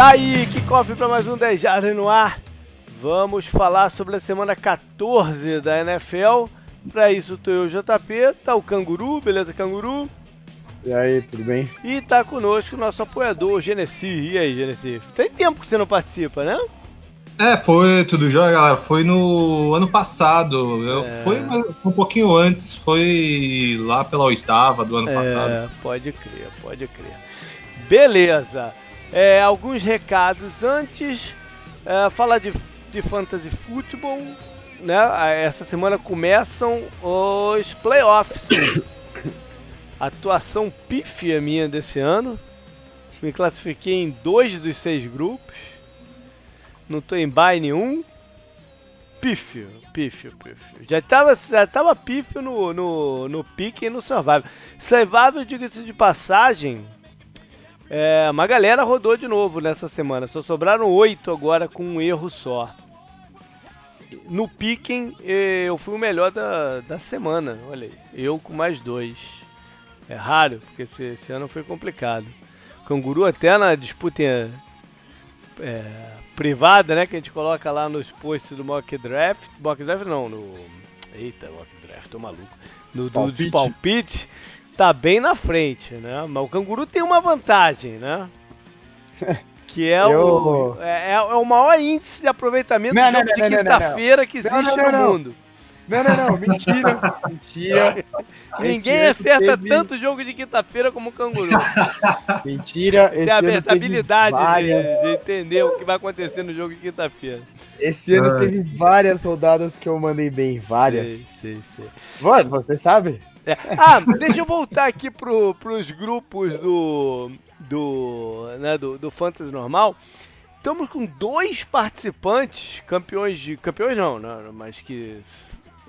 Tá aí, que cofre para mais um 10 Jardas no ar. Vamos falar sobre a semana 14 da NFL. Para isso, tô eu, JP, tá o Canguru, beleza, Canguru? E aí, tudo bem? E tá conosco o nosso apoiador, o Genesi. E aí, Genesi? Tem tempo que você não participa, né? É, foi tudo jóia, galera. Foi no ano passado. Eu, é... Foi um pouquinho antes, foi lá pela oitava do ano é, passado. Pode crer, pode crer. Beleza. É, alguns recados antes. É, falar de, de fantasy football. Né? Essa semana começam os playoffs. Atuação pífia minha desse ano. Me classifiquei em dois dos seis grupos. Não tô em bye nenhum. Pífio, pífio, pífio. Já tava, já tava pífio no, no, no pique e no survival. Survival, diga-se de passagem, é, uma galera rodou de novo nessa semana. Só sobraram oito agora com um erro só. No Piquen, eu fui o melhor da, da semana. Olha aí. Eu com mais dois. É raro, porque esse, esse ano foi complicado. Canguru até na disputa é, privada, né? Que a gente coloca lá nos posts do Mock Draft. Mock Draft não, no. Eita, Mock Draft, tô maluco. No, do, palpite. palpite tá bem na frente, né? Mas o canguru tem uma vantagem, né? Que é, Eu... o, é, é, o maior índice de aproveitamento não, do jogo não, de quinta-feira que existe no mundo. Não, não, não, mentira, mentira. Ninguém acerta teve... tanto jogo de quinta-feira como o canguru. Mentira, esse Tem a, essa habilidade várias... de, de, entender o que vai acontecer no jogo de quinta-feira. Esse ano Ai. teve várias rodadas que eu mandei bem, várias. Sei, sei, sei. Mano, você sabe? É. Ah, deixa eu voltar aqui pro, pros grupos do. do. Né, do, do Fantasy normal. Estamos com dois participantes, campeões de. Campeões não, não, mas que.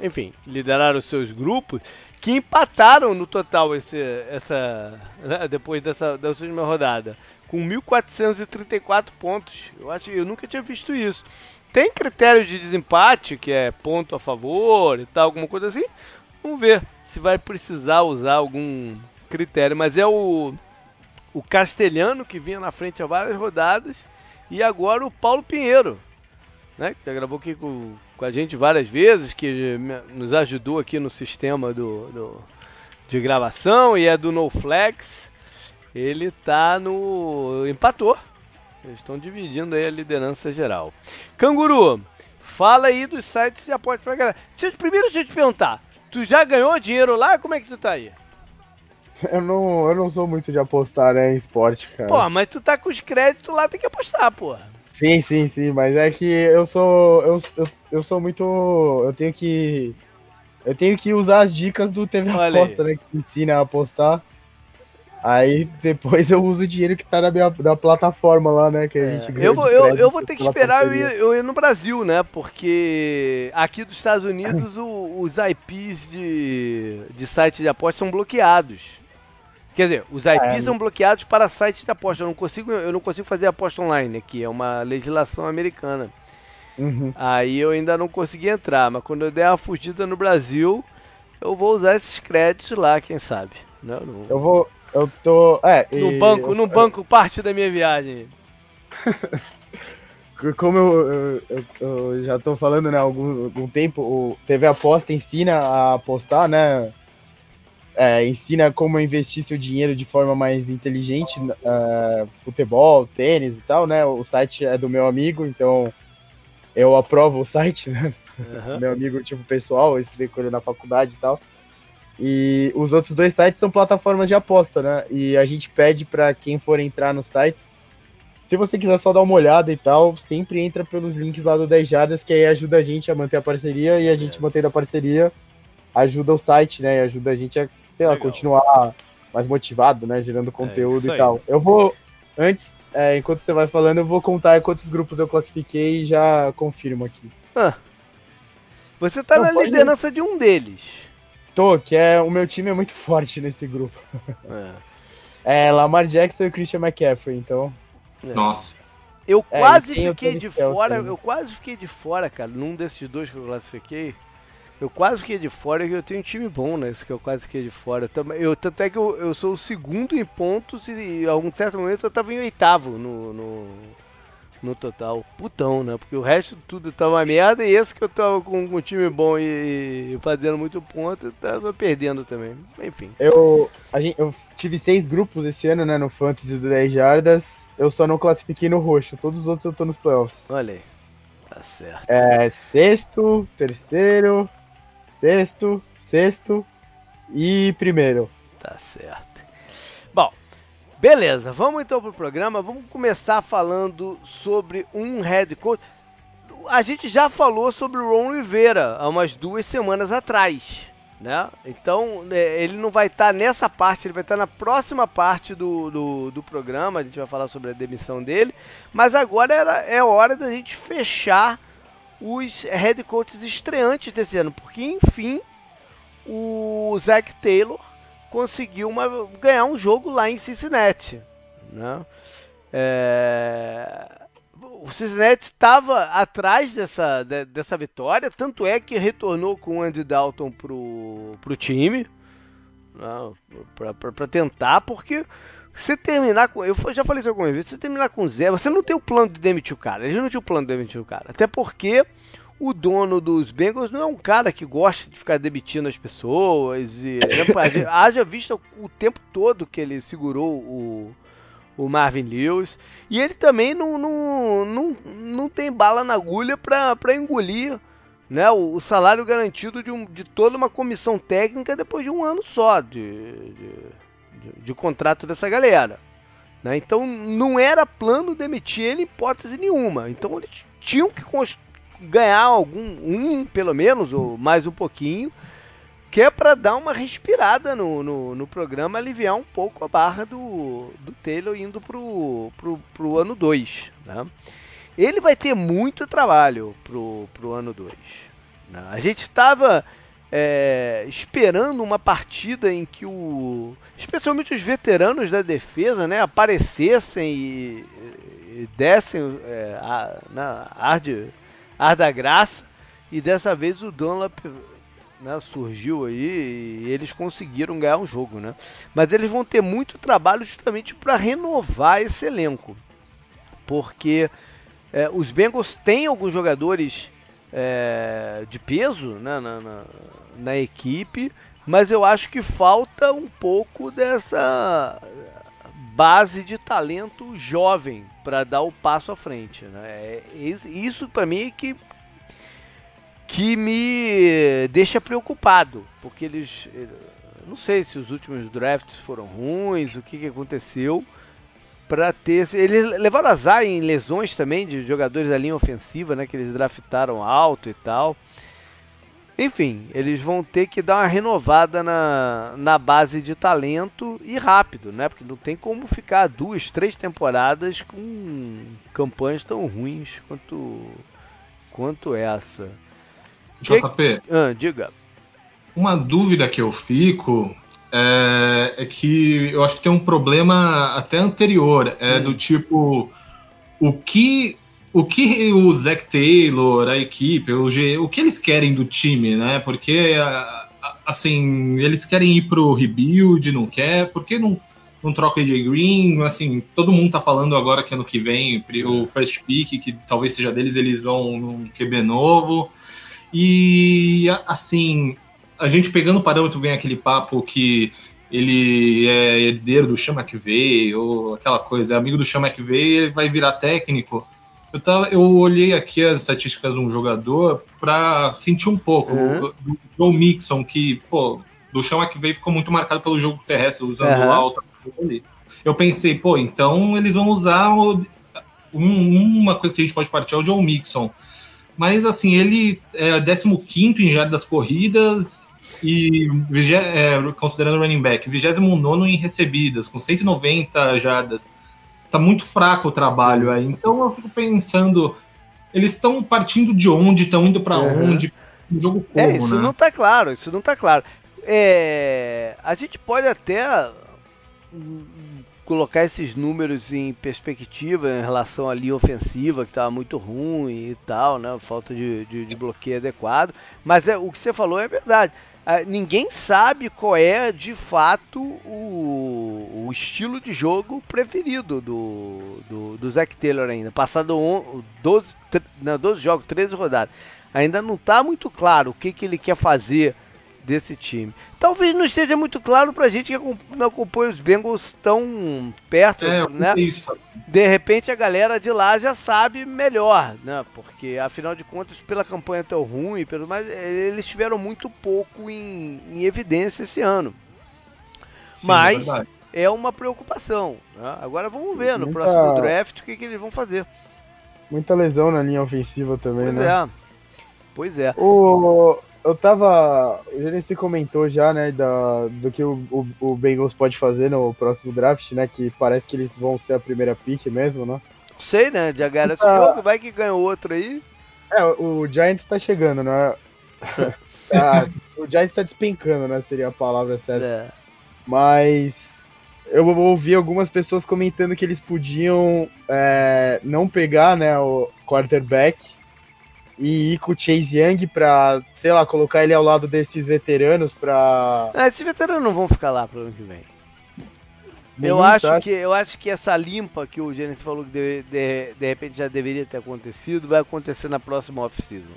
Enfim, lideraram seus grupos, que empataram no total esse, essa. Né, depois dessa, dessa última rodada. Com 1.434 pontos. Eu acho eu nunca tinha visto isso. Tem critério de desempate, que é ponto a favor e tal, alguma coisa assim? Vamos ver se vai precisar usar algum critério, mas é o, o Castelhano que vinha na frente há várias rodadas e agora o Paulo Pinheiro, né, que já gravou aqui com, com a gente várias vezes, que nos ajudou aqui no sistema do, do de gravação e é do NoFlex. Ele tá no. empatou. Eles estão dividindo aí a liderança geral. Canguru, fala aí dos sites e aposta pra galera. Primeiro deixa eu te perguntar. Tu já ganhou dinheiro lá? Como é que tu tá aí? Eu não, eu não sou muito de apostar né, em esporte, cara. Pô, mas tu tá com os créditos lá, tem que apostar, pô. Sim, sim, sim, mas é que eu sou. Eu, eu, eu sou muito. Eu tenho que. Eu tenho que usar as dicas do TV Olha Aposta, aí. né? Que ensina a apostar. Aí depois eu uso o dinheiro que tá na minha na plataforma lá, né? Que a é, gente eu vou, eu, eu vou ter que esperar eu ir, eu ir, no Brasil, né? Porque aqui dos Estados Unidos o, os IPs de, de site de aposta são bloqueados. Quer dizer, os IPs é, são bloqueados para sites de aposta. Eu não consigo, eu não consigo fazer aposta online aqui, é uma legislação americana. Uhum. Aí eu ainda não consegui entrar, mas quando eu der uma fugida no Brasil, eu vou usar esses créditos lá, quem sabe. Não, não... Eu vou, eu tô. É, no banco, eu, no banco, parte da minha viagem. Como eu, eu, eu, já tô falando, né, há algum, algum tempo, o TV Aposta ensina a apostar, né? É, ensina como investir seu dinheiro de forma mais inteligente, uh, futebol, tênis e tal, né? O site é do meu amigo, então eu aprovo o site, né? Uhum. meu amigo, tipo, pessoal, esse veio na faculdade e tal. E os outros dois sites são plataformas de aposta, né? E a gente pede para quem for entrar no site, se você quiser só dar uma olhada e tal, sempre entra pelos links lá do 10 Jardas, que aí ajuda a gente a manter a parceria e a gente é. mantendo a parceria ajuda o site, né? E ajuda a gente a, sei lá, continuar mais motivado, né? Gerando é conteúdo é e tal. Eu vou, antes, é, enquanto você vai falando, eu vou contar quantos grupos eu classifiquei e já confirmo aqui. Ah. Você tá Não, na liderança ir. de um deles. Tô, que é o meu time é muito forte nesse grupo. É, é Lamar Jackson e Christian McCaffrey, então. É. Nossa. Eu quase é, fiquei de fora, eu quase fiquei de fora, cara, num desses dois que eu classifiquei. Eu quase que de fora, eu tenho um time bom, né? Isso que eu quase que de fora. Eu, tanto é que eu, eu sou o segundo em pontos e em algum certo momento eu tava em oitavo no, no, no total. Putão, né? Porque o resto tudo tava uma merda e esse que eu tava com, um time bom e, e, fazendo muito ponto, tava perdendo também. Enfim. Eu, gente, eu tive seis grupos esse ano, né? No Fantasy do 10 Jardas. Eu só não classifiquei no roxo. Todos os outros eu tô nos playoffs. Olha aí. Tá certo. É, sexto, terceiro, sexto, sexto e primeiro. Tá certo. Bom, beleza, vamos então pro programa. Vamos começar falando sobre um head coach. A gente já falou sobre o Ron Rivera há umas duas semanas atrás. Né? Então é, ele não vai estar tá nessa parte, ele vai estar tá na próxima parte do, do, do, programa. A gente vai falar sobre a demissão dele. Mas agora era, é hora da gente fechar os head coaches estreantes desse ano, porque enfim o Zach Taylor conseguiu uma, ganhar um jogo lá em Cincinnati. Né? É, o Cincinnati estava atrás dessa, de, dessa vitória, tanto é que retornou com o Andy Dalton pro, pro time né? para tentar, porque você terminar com. Eu já falei isso algumas vezes. Você terminar com zero, você não tem o plano de demitir o cara. Eles não tinham o plano de demitir o cara. Até porque o dono dos Bengals não é um cara que gosta de ficar demitindo as pessoas. E, haja vista o tempo todo que ele segurou o, o Marvin Lewis. E ele também não, não, não, não tem bala na agulha para engolir né, o, o, salário garantido de, um, de toda uma comissão técnica depois de um ano só de, de de, de contrato dessa galera. Né? Então não era plano demitir ele em hipótese nenhuma. Então eles tinham que ganhar algum um pelo menos ou mais um pouquinho que é para dar uma respirada no, no, no, programa, aliviar um pouco a barra do, do Taylor indo pro, pro, pro ano 2. Né? Ele vai ter muito trabalho pro, pro ano 2. Né? A gente estava é, esperando uma partida em que o, especialmente os veteranos da defesa, né, aparecessem e, e dessem é, a, na ar, de, ar da graça. E dessa vez o Dunlap né, surgiu aí e eles conseguiram ganhar um jogo, né? Mas eles vão ter muito trabalho justamente para renovar esse elenco, porque é, os Bengals têm alguns jogadores é, de peso né, na, na, na equipe, mas eu acho que falta um pouco dessa base de talento jovem para dar o passo à frente. Né? É, isso para mim é que, que me deixa preocupado, porque eles. Não sei se os últimos drafts foram ruins, o que, que aconteceu para ter. Eles levaram azar em lesões também de jogadores da linha ofensiva, né? Que eles draftaram alto e tal. Enfim, eles vão ter que dar uma renovada na, na base de talento e rápido, né? Porque não tem como ficar duas, três temporadas com campanhas tão ruins quanto, quanto essa. JP, que... ah, diga. Uma dúvida que eu fico é, é, que eu acho que tem um problema até anterior, é hum. do tipo o que o que o Zac Taylor, a equipe, o, G, o que eles querem do time, né? Porque, assim, eles querem ir pro rebuild, não quer, por que não, não troca o AJ Green? Assim, todo mundo tá falando agora que ano que vem o first pick, que talvez seja deles, eles vão num QB novo. E, assim, a gente pegando o parâmetro, vem aquele papo que ele é herdeiro do Sean McVay, ou aquela coisa, é amigo do Sean McVay, ele vai virar técnico. Eu, tava, eu olhei aqui as estatísticas de um jogador para sentir um pouco. Uhum. Do Joe Mixon, que, pô, do chão é que veio ficou muito marcado pelo jogo terrestre, usando uhum. alta. Eu pensei, pô, então eles vão usar o, um, uma coisa que a gente pode partir é o Joe Mixon. Mas assim, ele é 15 em jardas corridas e é, considerando o running back, 29 em recebidas, com 190 jardas tá muito fraco o trabalho aí. Então eu fico pensando, eles estão partindo de onde, estão indo para uhum. onde, no jogo como, É, isso né? não tá claro, isso não tá claro. É, a gente pode até colocar esses números em perspectiva em relação à linha ofensiva, que estava muito ruim e tal, né? Falta de, de, de bloqueio adequado. Mas é, o que você falou é verdade. Ah, ninguém sabe qual é de fato o, o estilo de jogo preferido do, do, do Zac Taylor ainda. Passado 12, 12 jogos, 13 rodadas. Ainda não está muito claro o que, que ele quer fazer desse time. Talvez não esteja muito claro pra gente que não acompanha os Bengals tão perto, é, né? Isso. De repente a galera de lá já sabe melhor, né? Porque afinal de contas, pela campanha tão ruim, pelo mais eles tiveram muito pouco em, em evidência esse ano. Sim, Mas é, é, uma preocupação. Né? Agora vamos ver no Muita... próximo draft o que, que, eles vão fazer. Muita lesão na linha ofensiva também, pois né? É. Pois é. O, eu tava. O Gerente comentou já, né, da, do que o, o, o, Bengals pode fazer no próximo draft, né? Que parece que eles vão ser a primeira pick mesmo, né? Sei, né? Já ganharam esse tá... jogo, vai que ganha outro aí. É, o Giants tá chegando, né? ah, o Giants tá despencando, né? Seria a palavra certa. É. Mas eu ouvi algumas pessoas comentando que eles podiam é, não pegar, né, o quarterback e ir com o Chase Young pra, sei lá, colocar ele ao lado desses veteranos pra. Ah, esses veteranos não vão ficar lá pro ano que vem. eu acho, que, eu acho que essa limpa que o Gênesis falou que de, de, de repente já deveria ter acontecido, vai acontecer na próxima off-season.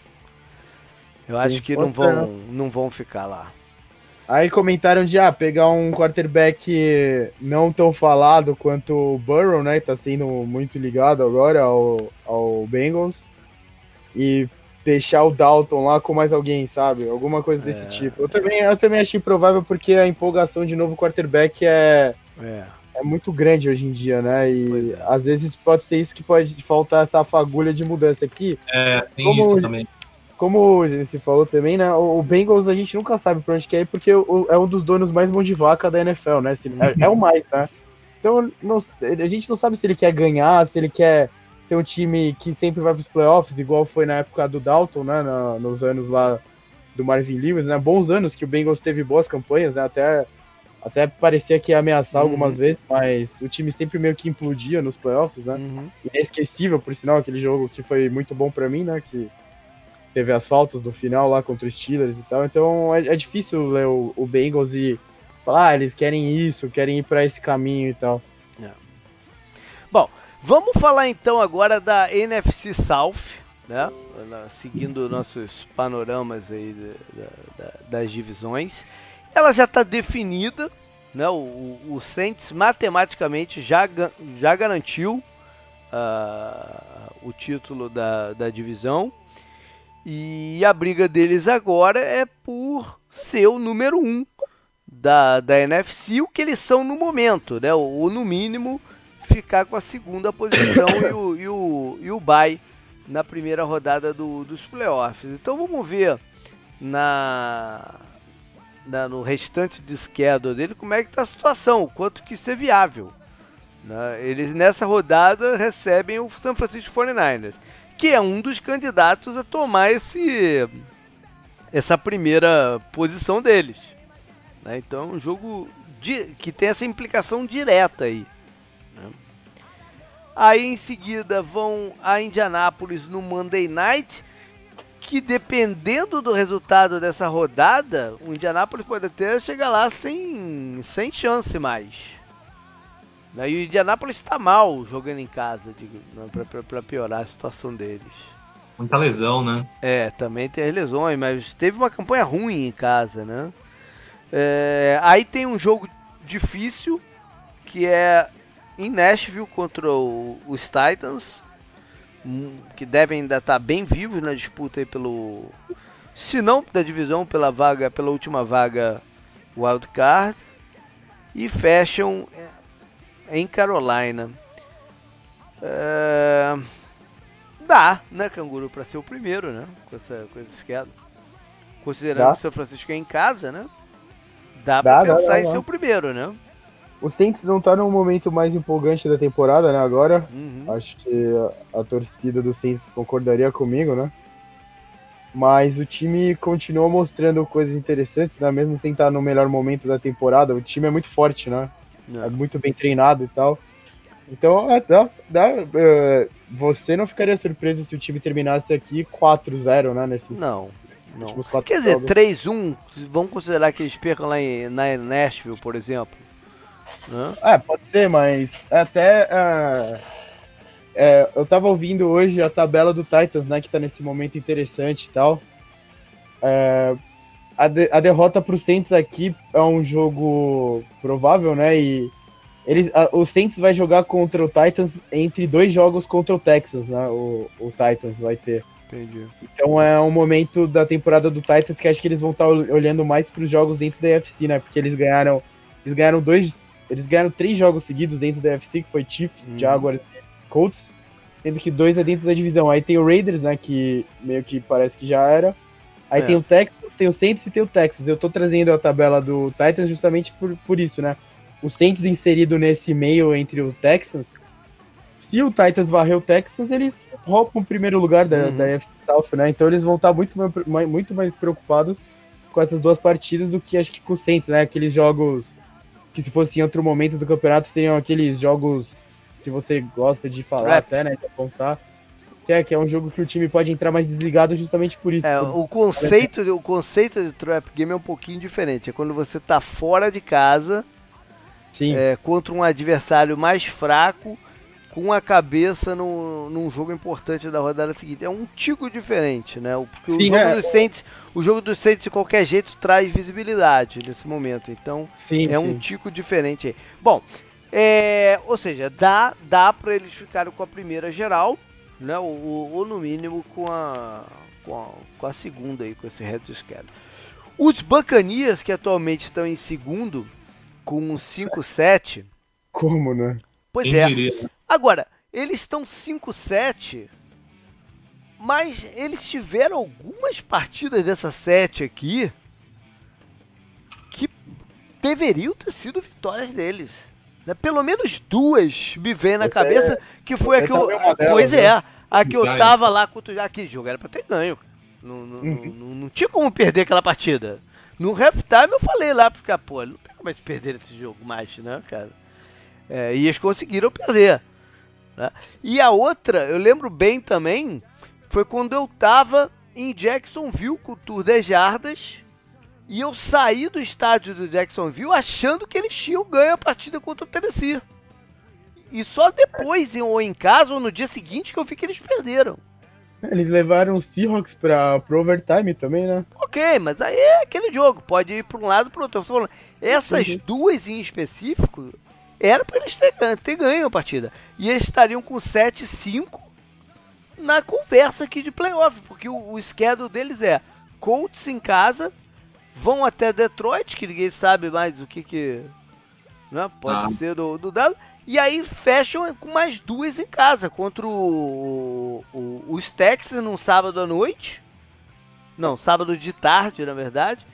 Eu Sim, acho que não vão, não vão ficar lá. Aí comentaram de ah, pegar um quarterback não tão falado quanto o Burrow, né? Tá sendo muito ligado agora ao, ao Bengals e deixar o Dalton lá com mais alguém, sabe? Alguma coisa desse é. tipo. Eu também, eu também achei provável porque a empolgação de novo quarterback é, é. é muito grande hoje em dia, né? E é. às vezes pode ser isso que pode faltar essa fagulha de mudança aqui. É, tem como, isso também. Como você falou também, né? O Bengals a gente nunca sabe pra onde quer ir porque é um dos donos mais mão de vaca da NFL, né? É, é o mais, né? Então não, a gente não sabe se ele quer ganhar, se ele quer ter um time que sempre vai para os playoffs, igual foi na época do Dalton, né, na, nos anos lá do Marvin Lewis, né, bons anos que o Bengals teve boas campanhas, né, até, até parecia que ia ameaçar uhum. algumas vezes, mas o time sempre meio que implodia nos playoffs, né, uhum. inesquecível, por sinal, aquele jogo que foi muito bom para mim, né, que teve as faltas no final lá contra os Steelers e tal, então é, é difícil ler o, o Bengals e falar, ah, eles querem isso, querem ir para esse caminho e tal. É. Bom, Vamos falar então agora da NFC South, né? Seguindo nossos panoramas aí da, da, das divisões. Ela já está definida, né? O, o, Saints matematicamente já, já garantiu uh, o título da, da divisão. E a briga deles agora é por ser o número um da, da NFC, o que eles são no momento, né? Ou, no mínimo ficar com a segunda posição e o, e o, e o na primeira rodada do, dos playoffs. Então vamos ver na, na, no restante de schedule dele como é que está a situação, o quanto que isso é viável. Né? Eles nessa rodada recebem o San Francisco 49ers, que é um dos candidatos a tomar esse, essa primeira posição deles. Né? Então é um jogo de, que tem essa implicação direta aí. Né? Aí em seguida vão a Indianápolis no Monday Night, que dependendo do resultado dessa rodada, o Indianápolis pode até chegar lá sem, sem chance mais. Né? E o Indianápolis está mal jogando em casa, né, para piorar a situação deles. Muita lesão, né? É, também tem as lesões, mas teve uma campanha ruim em casa, né? É, aí tem um jogo difícil, que é em Nashville contra o, os Titans, hum, que devem ainda estar bem vivos na disputa aí pelo, se não da divisão, pela vaga, pela última vaga wild card, e fecham é, em Carolina. É, dá, né, Canguru, para ser o primeiro, né, com essa, com essa esquerda. Considerando dá. que o São Francisco é em casa, né, dá, dá para pensar dá, dá, em ser o primeiro, né. O Saints não tá no momento mais empolgante da temporada, né, agora. Uhum. Acho que a, a, torcida do Saints concordaria comigo, né? Mas o time continua mostrando coisas interessantes, né? Mesmo sem estar no melhor momento da temporada. O time é muito forte, né? é muito bem treinado e tal. Então, é, dá, dá, uh, você não ficaria surpreso se o time terminasse aqui 4-0, né? Nesse, não, não. Quer dizer, 3-1, vamos considerar que eles percam lá em na Nashville, por exemplo. Né? É, pode ser, mas até. Uh, é, eu tava ouvindo hoje a tabela do Titans, né? Que tá nesse momento interessante e tal. É, a, de, a derrota pro Saints aqui é um jogo provável, né? E eles, a, o Saints vai jogar contra o Titans entre dois jogos contra o Texas, né? O, o Titans vai ter. Entendi. Então é um momento da temporada do Titans que acho que eles vão estar tá olhando mais para os jogos dentro da UFC, né? Porque eles ganharam, eles ganharam dois, eles ganharam três jogos seguidos dentro da UFC, que foi Chiefs, uhum. Jaguars e Colts, sendo que dois é dentro da divisão. Aí tem o Raiders, né? Que meio que parece que já era. Aí é. tem o Texas, tem o Saints e tem o Texas. Eu tô trazendo a tabela do Titans justamente por, por isso, né? O Saints inserido nesse meio entre os Texans. Se o Titans varrer o Texans, eles roubam o primeiro lugar da, uhum. da FC South, né? Então eles vão estar muito mais, muito mais preocupados com essas duas partidas do que acho que com o Saints, né? Aqueles jogos que se fosse em outro momento do campeonato seriam aqueles jogos que você gosta de falar Trap. até, né? De apontar que é, que é um jogo que o time pode entrar mais desligado justamente por isso. É, o conceito, o conceito de trap game é um pouquinho diferente. É quando você tá fora de casa é, contra um adversário mais fraco com a cabeça no, num jogo importante da rodada seguinte. É um tico diferente, né? Porque Sim, o jogo é. dos Saints, o jogo dos Saints de qualquer jeito traz visibilidade nesse momento. Então sim, é sim. um tico diferente. Bom, é, ou seja, dá dá para eles ficarem com a primeira geral né? Ou, ou no mínimo com a, com a, com a segunda aí, com esse reto esquerdo. Os Bacanias, que atualmente estão em segundo, com um 5-7. Como, né? Pois Quem é. Diria? Agora, eles estão 5-7, mas eles tiveram algumas partidas dessa 7 aqui que deveriam ter sido vitórias deles. Né? Pelo menos duas me vem na cabeça, é, que foi a que eu. Pois é, né? a que eu tava lá contra aquele jogo era pra ter ganho. Não, não, uhum. não, não, tinha como perder aquela partida. No halftime eu falei lá, porque, ah, pô, não tem como perder esse jogo mais, né, cara? É, e eles conseguiram perder. Né? E a outra, eu lembro bem também, foi quando eu tava em Jacksonville com o Tour 10 Jardas e eu saí do estádio do Jacksonville achando que eles tinham ganho a partida contra o Tennessee. E só depois, ou em casa, ou no dia seguinte, que eu vi que eles perderam. Eles levaram os Seahawks para pro overtime também, né? Ok, mas aí é aquele jogo, pode ir para um lado ou para outro. Essas duas em específico, era para eles ter, ter ganho a partida. E eles estariam com 7-5 na conversa aqui de playoff, porque o, o schedule deles é Colts em casa, vão até Detroit, que ninguém sabe mais o que que né, pode ah. ser do, do dado, e aí fecham com mais duas em casa contra o, o, os Texans no sábado à noite, não, sábado de tarde na verdade,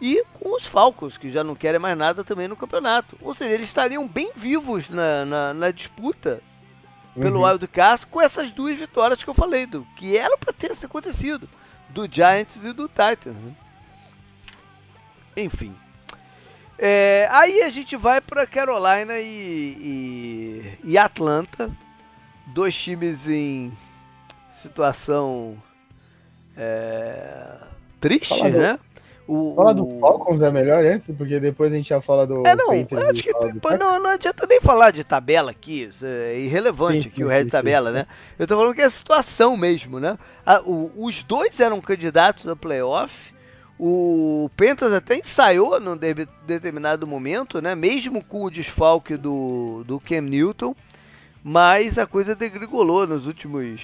e com os Falcons, que já não querem mais nada também no campeonato. Ou seja, eles estariam bem vivos na, na, na disputa pelo uhum. Wild Card com essas duas vitórias que eu falei, do, que era para ter acontecido, do Giants e do Titans. Né? Enfim. É, aí a gente vai para Carolina e, e, e, Atlanta, dois times em situação é, triste, né? O, fala do Falcons é melhor antes, porque depois a gente já fala do. É, não, acho que depois, não, não adianta nem falar de tabela aqui, é irrelevante sim, aqui sim, o resto de tabela, sim. né? Eu tô falando que é a situação mesmo, né? A, o, os dois eram candidatos a playoff o Pentas até ensaiou num de determinado momento, né? mesmo com o desfalque do, do Cam Newton, mas a coisa degringolou nos últimos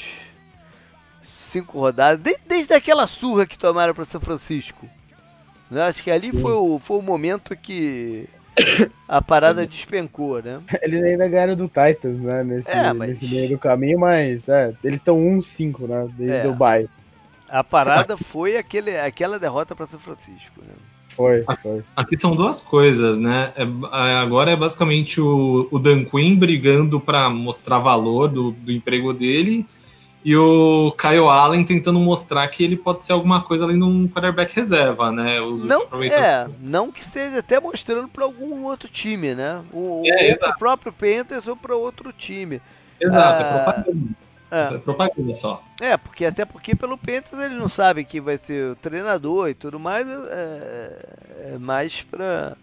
cinco rodadas, desde, desde aquela surra que tomaram para São Francisco. Né? Acho que ali foi o, foi o momento que a parada despencou, né? Eles ainda ganharam do Titans, né? Nesse, é, mas... nesse meio do caminho, mas é, eles estão 1-5, né? Desde é. o bye. A parada foi aquele, aquela derrota para São Francisco, né? Foi, foi. Aqui são duas coisas, né? É, é, agora é basicamente o, o Dan Quinn brigando para mostrar valor do, do emprego dele e o Kyle Allen tentando mostrar que ele pode ser alguma coisa além de um quarterback reserva, né? O não, é, não que esteja até mostrando para algum outro time, né? O, é, o próprio Panthers ou para outro time. Exato, é ah, é propaganda. É. é propaganda só. É, porque até porque pelo Panthers eles não sabem que vai ser o treinador e tudo mais, é, é mais pra,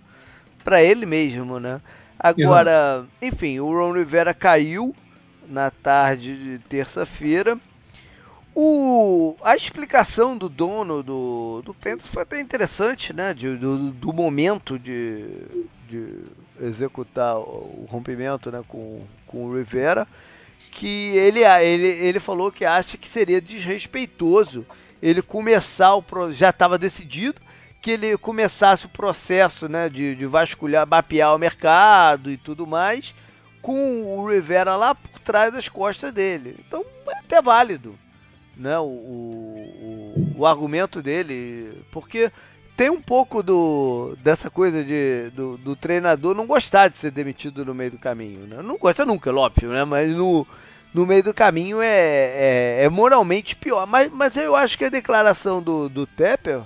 pra ele mesmo, né? Agora, Exato. enfim, o Ron Rivera caiu na tarde de terça-feira. O, a explicação do dono do, do Panthers foi até interessante, né? De, do, do momento de, de executar o rompimento né? com, com o Rivera que ele, ele, ele falou que acha que seria desrespeitoso ele começar o já estava decidido que ele começasse o processo né, de, de vasculhar, mapear o mercado e tudo mais, com o Rivera lá por trás das costas dele. Então é até válido né, o, o, o argumento dele, porque tem um pouco do dessa coisa de, do, do, treinador não gostar de ser demitido no meio do caminho. Né? Não gosta nunca, é óbvio, né? Mas no, no meio do caminho é, é, é, moralmente pior. Mas, mas eu acho que a declaração do, do Tepper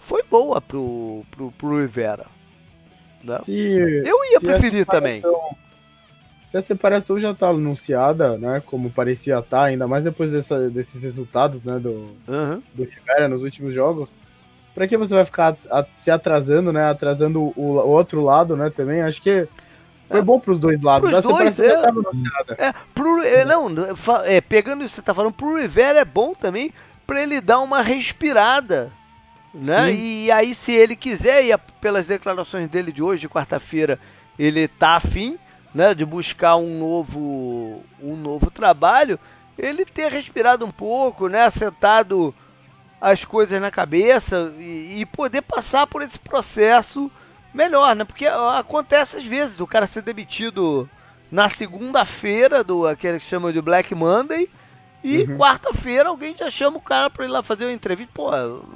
foi boa pro, pro, pro Rivera. Né? Se, eu ia preferir também. Se a separação já está anunciada, né? Como parecia estar, tá, ainda mais depois dessa, desses resultados né, do, uhum. do Rivera nos últimos jogos Pra que você vai ficar se atrasando, né? Atrasando o, o, outro lado, né? Também. Acho que foi é. bom pros dois lados. Pros dois, é. é, pro, é, não, é, pegando isso que você tá falando, pro Rivera é bom também pra ele dar uma respirada. Né? E aí, se ele quiser, e pelas declarações dele de hoje, de quarta-feira, ele tá afim né, de buscar um novo, um novo trabalho, ele ter respirado um pouco, né? Sentado as coisas na cabeça e, e, poder passar por esse processo melhor, né? Porque acontece às vezes o cara ser demitido na segunda-feira do aquele que chama de Black Monday e uhum. quarta-feira alguém já chama o cara para ir lá fazer uma entrevista. Pô,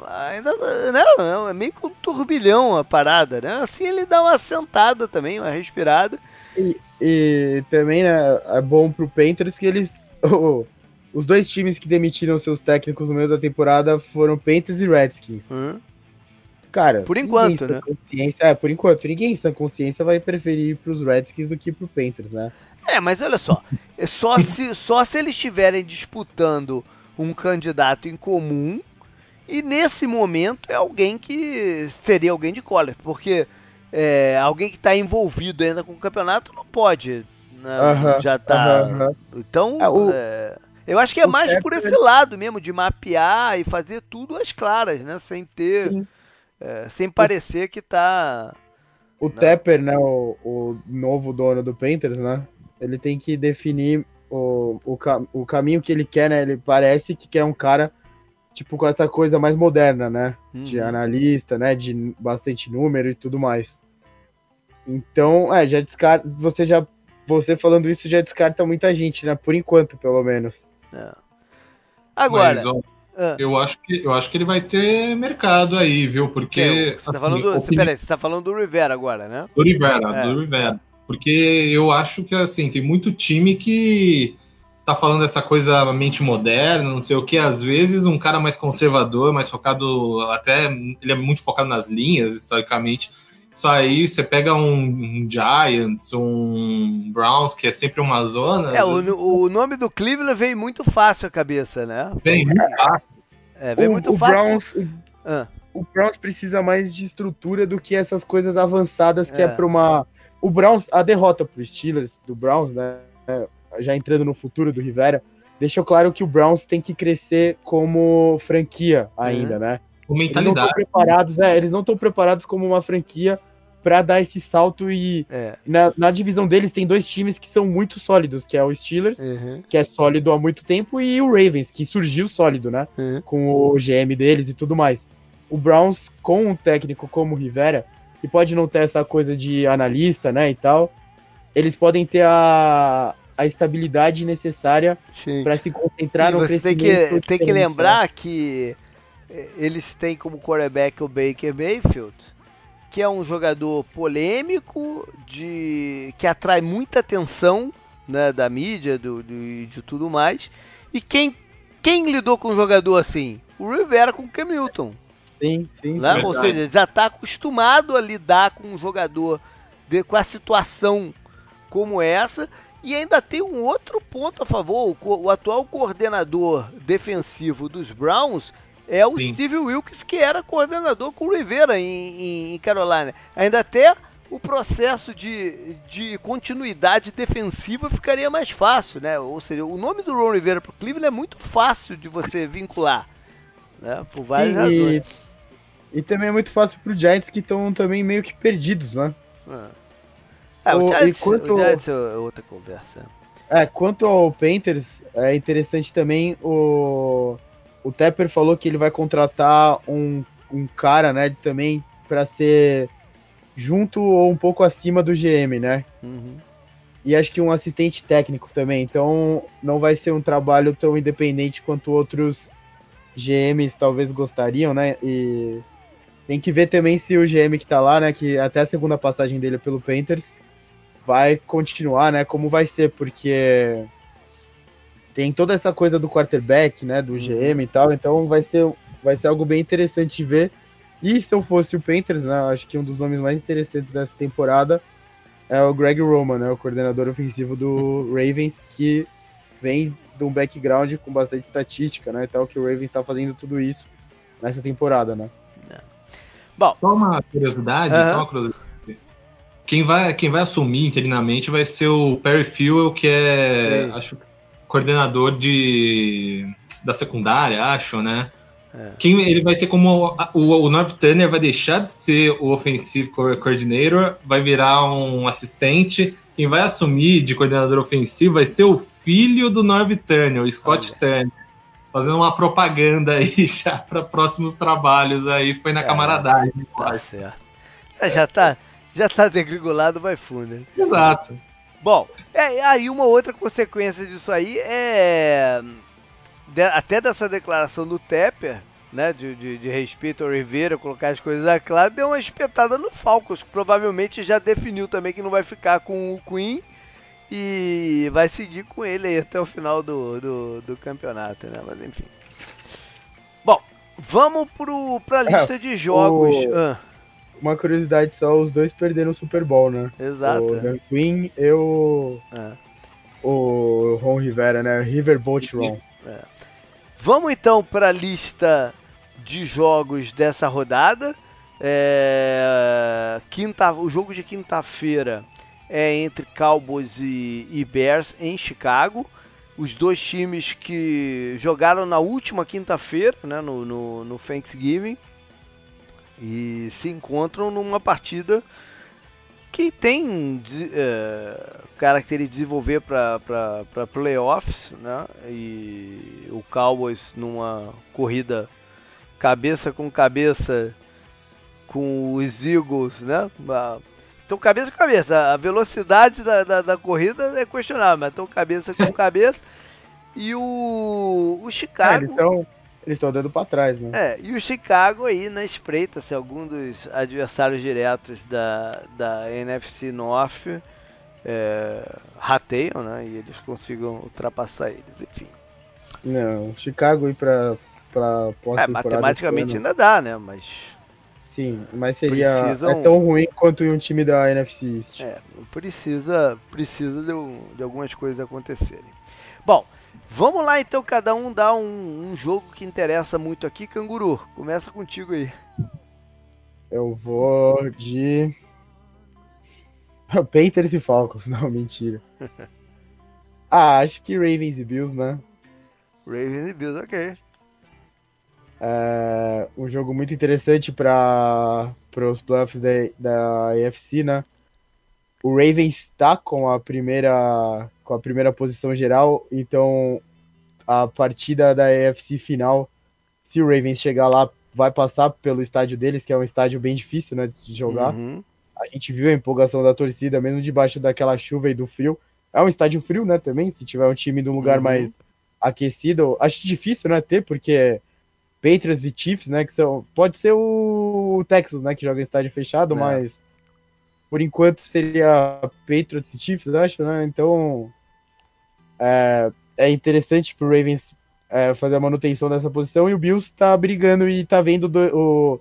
ainda né? É meio que um turbilhão a parada, né? Assim ele dá uma sentada também, uma respirada. E, e também, né, é bom pro Panthers que eles Os dois times que demitiram seus técnicos no meio da temporada foram Panthers e Redskins. Uhum. Cara, por enquanto, né? É, por enquanto, ninguém sem consciência vai preferir pros Redskins do que pro Panthers, né? É, mas olha só, é só se só se eles estiverem disputando um candidato em comum e nesse momento é alguém que seria alguém de college, porque é, alguém que está envolvido ainda com o campeonato não pode, né? uh -huh, já tá. Uh -huh. Então, é, o... é, eu acho que é mais por esse lado mesmo, de mapear e fazer tudo às claras, né? Sem ter. É, sem parecer que tá. O né? Tepper, né? O, o, novo dono do Panthers, né? Ele tem que definir o, o, o caminho que ele quer, né? Ele parece que quer um cara, tipo, com essa coisa mais moderna, né? Uhum. De analista, né? De bastante número e tudo mais. Então, é, já descarta. Você já. Você falando isso já descarta muita gente, né? Por enquanto, pelo menos. É. Agora. Mas, ó, ah. eu, acho que, eu acho que ele vai ter mercado aí, viu? Porque. Você tá falando do, opini... peraí, você tá falando do Rivera agora, né? Do Rivera, é. do Rivera. Porque eu acho que assim, tem muito time que tá falando essa coisa mente moderna, não sei o que. Às vezes um cara mais conservador, mais focado, até ele é muito focado nas linhas, historicamente isso aí, você pega um, um, Giants, um Browns, que é sempre uma zona. É, o, vezes... o, nome do Cleveland vem muito fácil à cabeça, né? Vem muito fácil. É, vem o, muito fácil. Browns, ah. O Browns precisa mais de estrutura do que essas coisas avançadas que é, é para uma. O Browns, a derrota pro Steelers, do Browns, né? Já entrando no futuro do Rivera, deixou claro que o Browns tem que crescer como franquia ainda, uhum. né? Com mentalidade. Eles não estão preparados, é, eles não estão preparados como uma franquia para dar esse salto e é. na, na, divisão deles tem dois times que são muito sólidos, que é o Steelers, uhum. que é sólido há muito tempo, e o Ravens, que surgiu sólido, né? Uhum. Com o GM deles e tudo mais. O Browns, com um técnico como o Rivera, que pode não ter essa coisa de analista, né, e tal, eles podem ter a, a estabilidade necessária para se concentrar e no você crescimento. Tem que, tem que lembrar que eles têm como quarterback o Baker Mayfield, que é um jogador polêmico, de que atrai muita atenção né, da mídia, do, do, de tudo mais. E quem quem lidou com um jogador assim? O Rivera com o Cam Newton. Sim, sim. Né? Ou seja, já está acostumado a lidar com um jogador, de, com a situação como essa. E ainda tem um outro ponto a favor. O, o atual coordenador defensivo dos Browns é o Sim. Steve Wilkes, que era coordenador com o Rivera em, em, Carolina. Ainda até o processo de, de continuidade defensiva ficaria mais fácil, né? Ou seja, o nome do Ron Rivera para o Cleveland é muito fácil de você vincular, né? Por várias razões. E, e também é muito fácil para os Giants que estão também meio que perdidos, né? É, é o, o, Giants, quanto... o Giants é outra conversa. É, quanto ao Panthers, é interessante também o o Tepper falou que ele vai contratar um, um cara, né, também para ser junto ou um pouco acima do GM, né? Uhum. E acho que um assistente técnico também. Então não vai ser um trabalho tão independente quanto outros GMs talvez gostariam, né? E tem que ver também se o GM que tá lá, né, que até a segunda passagem dele pelo Panthers vai continuar, né? Como vai ser, porque tem toda essa coisa do quarterback, né, do uhum. GM e tal, então vai ser, vai ser algo bem interessante de ver. E se eu fosse o Panthers, né, acho que um dos nomes mais interessantes dessa temporada é o Greg Roman, né, o coordenador ofensivo do Ravens, que vem de um background com bastante estatística, né, e tal, que o Ravens está fazendo tudo isso nessa temporada, né. É. Bom, só uma curiosidade, só uma curiosidade. Quem vai, quem vai assumir interinamente vai ser o Perry Fewell, que é, Sim. acho coordenador de da secundária, acho, né? É. Quem ele vai ter como o, o North Turner vai deixar de ser o offensive coordinator, vai virar um assistente. Quem vai assumir de coordenador ofensivo vai ser o filho do North Turner, o Scott Olha. Turner, fazendo uma propaganda aí já para próximos trabalhos aí, foi na é, camaradagem. Tá certo. É, já tá, já tá degringolado, vai fundo. Exato. Bom, é, aí uma outra consequência disso aí é. De, até dessa declaração do Tepper, né, de, de, de, respeito ao Rivera, colocar as coisas a claro, deu uma espetada no Falcons, que provavelmente já definiu também que não vai ficar com o Queen e vai seguir com ele aí até o final do, do, do campeonato, né? Mas enfim. Bom, vamos para a lista é, de jogos. O... Ah uma curiosidade só, os dois perderam o Super Bowl, né? Exato. O Dan Quinn e o. É. O Ron Rivera, né? Riverboat Ron. É. Vamos então para a lista de jogos dessa rodada. É... Quinta... O jogo de quinta-feira é entre Cowboys e, e Bears em Chicago. Os dois times que jogaram na última quinta-feira, né, no, no, no Thanksgiving e se encontram numa partida que tem é, característica de desenvolver para playoffs, né? E o Cowboys numa corrida cabeça com cabeça com os Eagles, né? Então cabeça com cabeça. A velocidade da, da, da corrida é questionável, mas então cabeça com cabeça. E o, o Chicago. É, então, eles estão dando para trás, né? É, e o Chicago aí na espreita, se algum dos adversários diretos da, da NFC North é, rateiam, né? E eles consigam ultrapassar eles, enfim. Não, Chicago ir para para É, matematicamente ainda dá, né? Mas Sim, mas seria precisam... é tão ruim quanto um time da NFC East. É, precisa precisa de, de algumas coisas acontecerem. Bom, Vamos lá então, cada um dá um, um, jogo que interessa muito aqui. Canguru, começa contigo aí. Eu vou de. Panthers e Falcons, não, mentira. ah, acho que Ravens e Bills, né? Ravens e Bills, ok. É um jogo muito interessante para os playoffs da, da AFC, né? O Ravens está com a primeira com a primeira posição geral, então a partida da AFC final, se o Ravens chegar lá, vai passar pelo estádio deles, que é um estádio bem difícil, né, de jogar. Uhum. A gente viu a empolgação da torcida, mesmo debaixo daquela chuva e do frio. É um estádio frio, né, também, se tiver um time de um lugar uhum. mais aquecido. Acho difícil, né, ter, porque Patriots e Chiefs, né, que são... Pode ser o Texas, né, que joga em estádio fechado, é. mas por enquanto seria Patriots e Chiefs, acho, né? Então é, é interessante pro Ravens é, fazer a manutenção dessa posição e o Bills tá brigando e tá vendo do, o,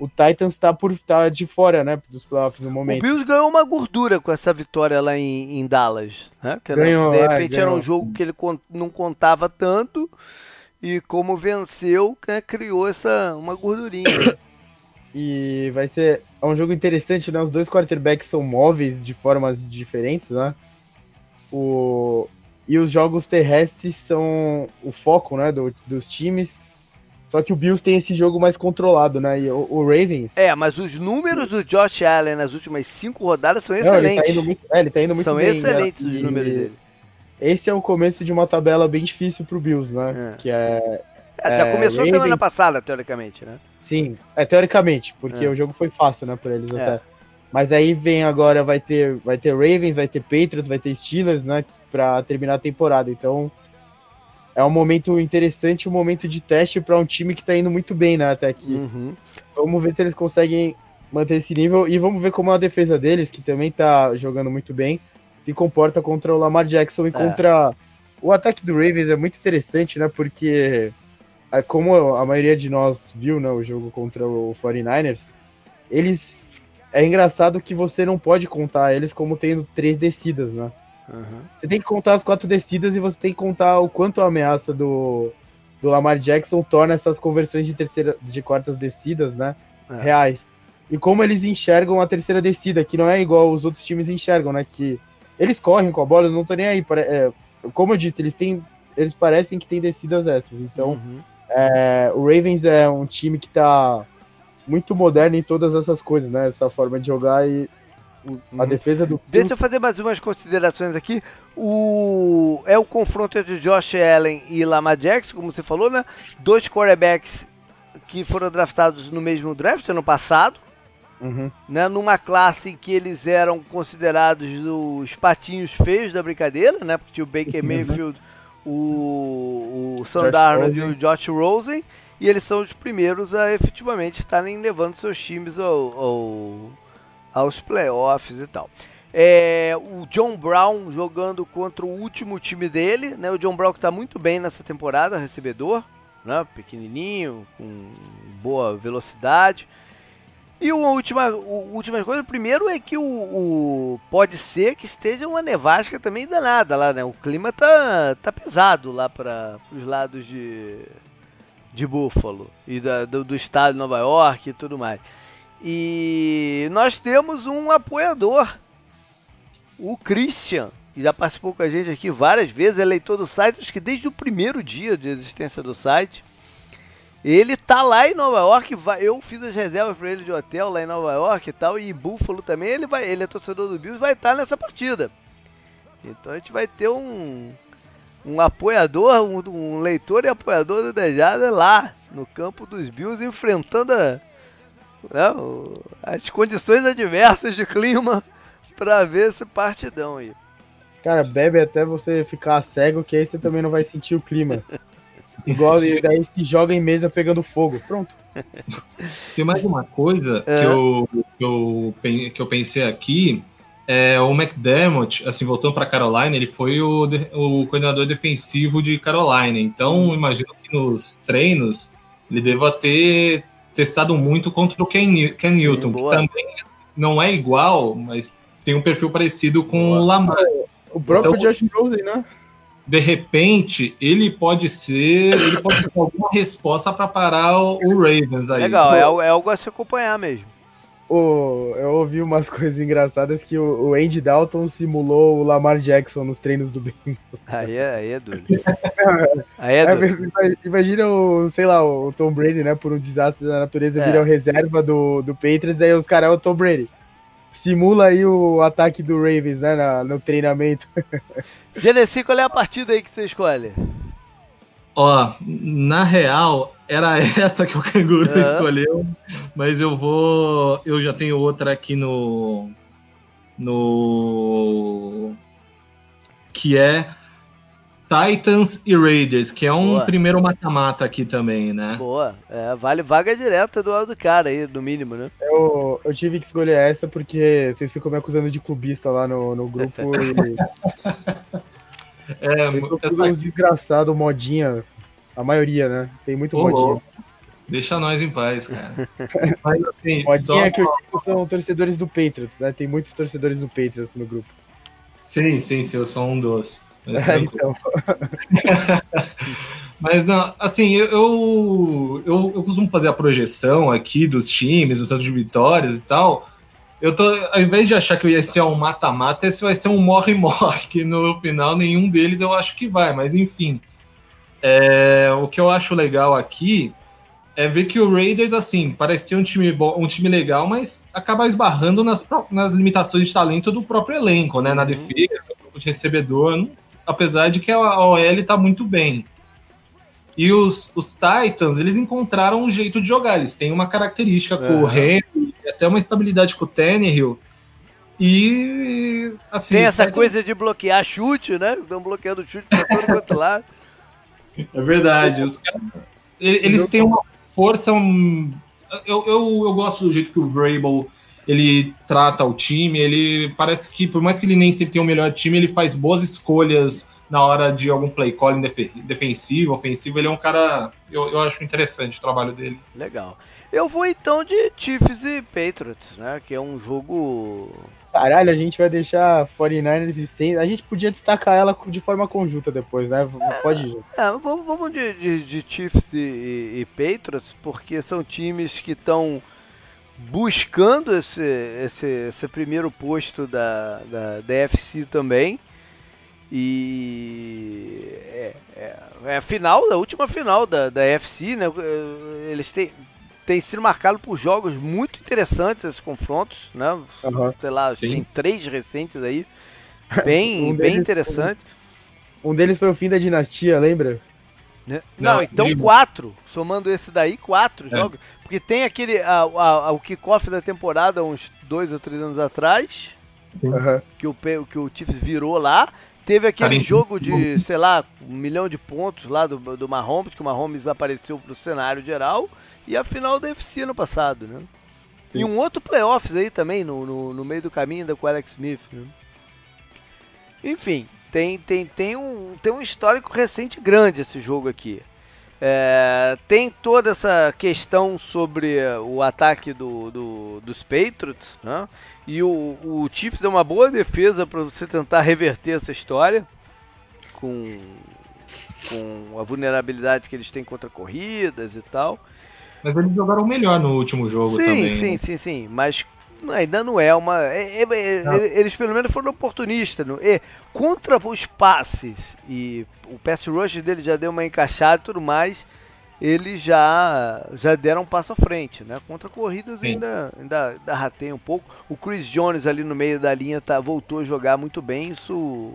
o Titans tá por tá de fora, né, dos playoffs no momento. O Bills ganhou uma gordura com essa vitória lá em, em Dallas, né? Que Ganhou, de é, repente era um jogo que ele não contava tanto e como venceu, né, criou essa uma gordurinha. E vai ser é um jogo interessante, né? Os dois quarterbacks são móveis de formas diferentes, né? O, e os jogos terrestres são o foco, né, do- dos times. Só que o Bills tem esse jogo mais controlado, né? E o, o Ravens. é, mas os números do Josh Allen nas últimas cinco rodadas são Não, ele tá excelentes. indo muito, é, ele tá indo muito são bem. excelentes né? os E números dele. Esse é o começo de uma tabela bem difícil pro Bills, né? É. Que é. É, já é, começou Ravens- semana passada, teoricamente, né? Sim, é teoricamente, porque É. o jogo foi fácil, né, pra eles É. até. Mas aí vem agora, vai ter, vai ter Ravens, vai ter Patriots, vai ter Steelers, né, pra terminar a temporada. Então, é um momento interessante, um momento de teste pra um time que tá indo muito bem, né, até aqui. Uhum. Vamos ver se eles conseguem manter esse nível e vamos ver como a defesa deles, que também tá jogando muito bem, se comporta contra o Lamar Jackson e contra o ataque do Ravens é muito interessante, né? Porque é, como a maioria de nós viu, né, o jogo contra o 49ers, eles é engraçado que você não pode contar eles como tendo três descidas, né? Uhum. Você tem que contar as quatro descidas e você tem que contar o quanto a ameaça do, do Lamar Jackson torna essas conversões de terceira de quartas descidas, né? É. Reais. E como eles enxergam a terceira descida, que não é igual os outros times enxergam, né? Que eles correm com a bola, eles não estão nem aí. é, como eu disse, eles têm. Eles parecem que têm descidas essas. Então, Uhum. É, o Ravens é um time que tá muito moderno em todas essas coisas, né? Essa forma de jogar e a Uhum. defesa do Deixa eu fazer mais umas considerações aqui. O é o confronto entre Josh Allen e Lamar Jackson, como você falou, né? Dois quarterbacks que foram draftados no mesmo draft ano passado, Uhum. né? Numa classe em que eles eram considerados os patinhos feios da brincadeira, né? Porque tinha o Baker Uhum. O, o Sam Josh Darnold e o Josh Rosen, e eles são os primeiros a efetivamente estarem levando seus times ao- ao, aos playoffs e tal. É, o John Brown jogando contra o último time dele, né? O John Brown que está muito bem nessa temporada, recebedor, né? Pequenininho, com boa velocidade. E uma última, última coisa, o primeiro é que o, o- pode ser que esteja uma nevasca também danada lá, né? O clima tá, tá pesado lá para os lados de, de Buffalo e da- do, do estado de Nova York e tudo mais. E nós temos um apoiador, o Christian, que já participou com a gente aqui várias vezes, é leitor do site, acho que desde o primeiro dia de existência do site. Ele tá lá em Nova York, vai- eu fiz as reservas para ele de hotel lá em Nova York e tal, e Buffalo também, ele vai, ele é torcedor do Bills, vai estar nessa partida. Então a gente vai ter um um apoiador, um, um leitor e apoiador do Dejada lá no campo dos Bills enfrentando a- né, as condições adversas de clima para ver esse partidão aí. Cara, bebe até você ficar cego, que aí você também não vai sentir o clima. Igual, e daí se joga em mesa pegando fogo. Pronto. Tem mais uma coisa É. que, eu, que, eu, que eu pensei aqui. É, o McDermott, assim, voltando para Carolina, ele foi o, o coordenador defensivo de Carolina. Então, Hum. imagino que nos treinos ele deva ter testado muito contra o Ken, Ken Newton, que boa. também não é igual, mas tem um perfil parecido com Boa. o Lamar. O próprio Então- Josh Rosen, né? De repente, ele pode ser, ele pode ter alguma resposta para parar o, o Ravens aí. Legal, é, algo- é algo a se acompanhar mesmo. O, eu ouvi umas coisas engraçadas que o, o Andy Dalton simulou o Lamar Jackson nos treinos do Bengals. Aí é, aí é duro. Aí é É, duro. ima- imagina o, sei lá, o Tom Brady, né? Por um desastre da natureza, É. vira o reserva do, do Patriots, aí os caras é o Tom Brady. Simula aí o ataque do Ravens, né? na- no treinamento. Genesi, qual é a partida aí que você escolhe? Ó, na real, era essa que o canguru Aham. escolheu, mas eu vou. Eu já tenho outra aqui no. No. Que é Titans e Raiders, que é um Boa. primeiro mata-mata aqui também, né? Boa, é, vale vaga direta do, do cara aí, no mínimo, né? Eu, eu tive que escolher essa porque vocês ficam me acusando de clubista lá no, no grupo e É, são essa todos uns desgraçados, modinha. A maioria, né? Tem muito modinha. Deixa nós em paz, cara. Mas assim, Modinha só... que eu digo são torcedores do Patriots, né? Tem muitos torcedores do Patriots no grupo. Sim, sim, sim, eu sou um dos. Mas, É, então, Mas não, assim, eu, eu, eu, costumo fazer a projeção aqui dos times, o tanto de vitórias e tal. Eu tô, ao invés de achar que ia ser um mata-mata, esse vai ser um morre-morre, que no final nenhum deles eu acho que vai, mas enfim. É, o que eu acho legal aqui é ver que o Raiders, assim, parecia um time, bom, um time legal, mas acaba esbarrando nas, nas limitações de talento do próprio elenco, né? Na Uhum. defesa, no grupo de recebedor, não- apesar de que a OL tá muito bem. E os, os Titans, eles encontraram um jeito de jogar. Eles têm uma característica com o. Henry, até uma estabilidade com o Tannehill. E, assim... Tem essa Titans- coisa de bloquear chute, né? Estão bloqueando chute pra todo quanto lado. É verdade. Os caras, eles têm uma força. um- eu, eu, eu gosto do jeito que o Vrabel ele trata o time. Ele parece que, por mais que ele nem sempre tenha o melhor time, ele faz boas escolhas na hora de algum play calling defe- defensivo, ofensivo. Ele é um cara. Eu, eu acho interessante o trabalho dele. Legal. Eu vou então de Chiefs e Patriots, né? Que é um jogo. caralho, a gente vai deixar 49ers e Saints. A gente podia destacar ela de forma conjunta depois, né? Pode ir. É, vamos, vamos de, de- de Chiefs e, e- e Patriots, porque são times que estão buscando esse, esse, esse primeiro posto da, da, da FC também. E é, é- é a final, a última final da, da FC, né? Eles têm, têm sido marcados por jogos muito interessantes esses confrontos, né? Aham. Sei lá, Sim. tem três recentes aí, bem, Um bem deles- interessantes. Um deles foi o fim da dinastia, lembra? Né? Não, Não, então quatro. Somando esse daí, quatro É. jogos. Porque tem aquele. A, a- o kickoff da temporada, uns dois ou três anos atrás, Aham. que o, que o Chiefs virou lá. Teve aquele Carinho. jogo de, sei lá, um milhão de pontos lá do, do Mahomes, que o Mahomes apareceu pro cenário geral. E a final da FC ano passado, né? E Sim. um outro playoffs aí também, no, no, no meio do caminho, ainda com o Alex Smith. Né? Enfim, tem, tem, tem, um, tem um histórico recente grande esse jogo aqui. É, tem toda essa questão sobre o ataque do, do- dos Patriots, né? E o, o Chiefs é uma boa defesa para você tentar reverter essa história com, com a vulnerabilidade que eles têm contra corridas e tal. Mas eles jogaram melhor no último jogo Sim, também. sim, né? sim, sim. Mas ainda não é uma. é- é- é- Não. Eles pelo menos foram oportunistas. Não? E, contra os passes e o pass rush dele já deu uma encaixada e tudo mais. Eles já, já deram um passo à frente, né? Contra corridas Sim. ainda, ainda, ainda ratei um pouco. O Chris Jones ali no meio da linha tá, voltou a jogar muito bem, isso,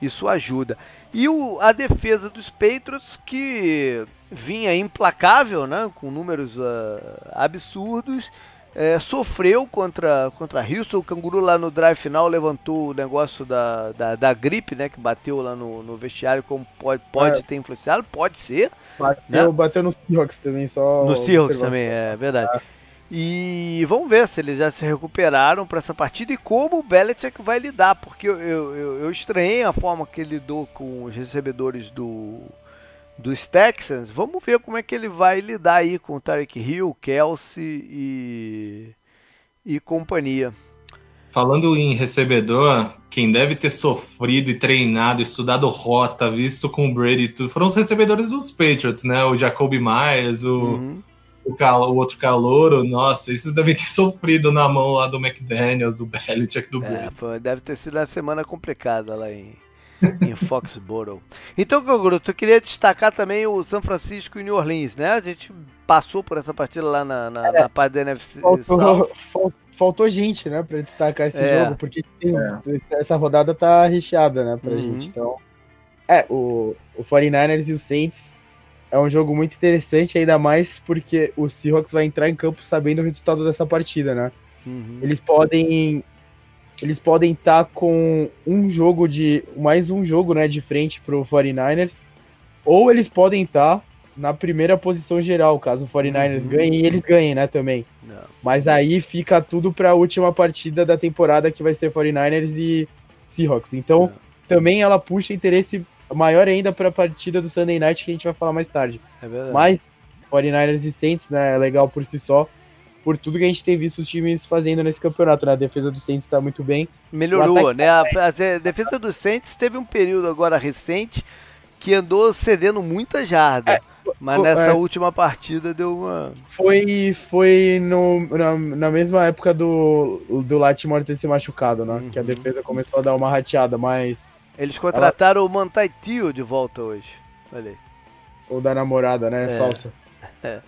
isso ajuda. E o, a defesa dos Patriots, que vinha implacável, né? Com números ah, absurdos, é, sofreu contra, contra Houston. O Canguru lá no drive final levantou o negócio da, da, da gripe, né? Que bateu lá no, no vestiário, como pode, pode É. ter influenciado, pode ser. Bateu, Né? bateu no Seahawks também, só. No Seahawks também, é verdade. E vamos ver se eles já se recuperaram para essa partida e como o Belichick vai lidar, porque eu, eu- eu estranhei a forma que ele lidou com os recebedores do dos Texans. Vamos ver como é que ele vai lidar aí com o Tarek Hill, Kelsey e, e companhia. Falando em recebedor, quem deve ter sofrido e treinado, estudado rota, visto com o Brady e tudo, foram os recebedores dos Patriots, né? O Jacoby Myers, o, Uhum. o, o outro calouro. Nossa, esses devem ter sofrido na mão lá do McDaniels, do Belichick, do É, Brady. foi- deve ter sido uma semana complicada lá em, em Foxborough. Então, Canguru, eu queria destacar também o São Francisco e New Orleans, né? A gente passou por essa partida lá na, na, na parte da NFC. Faltou, fal- faltou gente, né, pra destacar esse É. jogo, porque tem- essa rodada tá recheada, né, pra Uhum. gente. Então, é, o, o 49ers e o Saints é um jogo muito interessante, ainda mais porque o Seahawks vai entrar em campo sabendo o resultado dessa partida, né? Uhum. Eles podem eles podem estar com um jogo de mais um jogo, né, de frente pro 49ers, ou eles podem estar na primeira posição geral, caso o 49ers Uhum. ganhe e eles ganhem, né, também. Não. Mas aí fica tudo para a última partida da temporada que vai ser 49ers e Seahawks. Então, também ela puxa interesse maior ainda para a partida do Sunday Night que a gente vai falar mais tarde. É verdade. Mas 49ers e Saints, né, é legal por si só, por tudo que a gente tem visto os times fazendo nesse campeonato, né? A defesa do Saints está muito bem. Melhorou, né? A, a, defesa do Saints teve um período agora recente que andou cedendo muita jarda. É, mas nessa é, última partida deu uma. Foi, foi no, na, na mesma época do, do Latimore ter se machucado, né? Uhum. Que a defesa começou a dar uma rateada, mas. Eles contrataram Ela... o Mantai Tio de volta hoje. Olha aí. Ou da namorada, né? É. Falsa. É.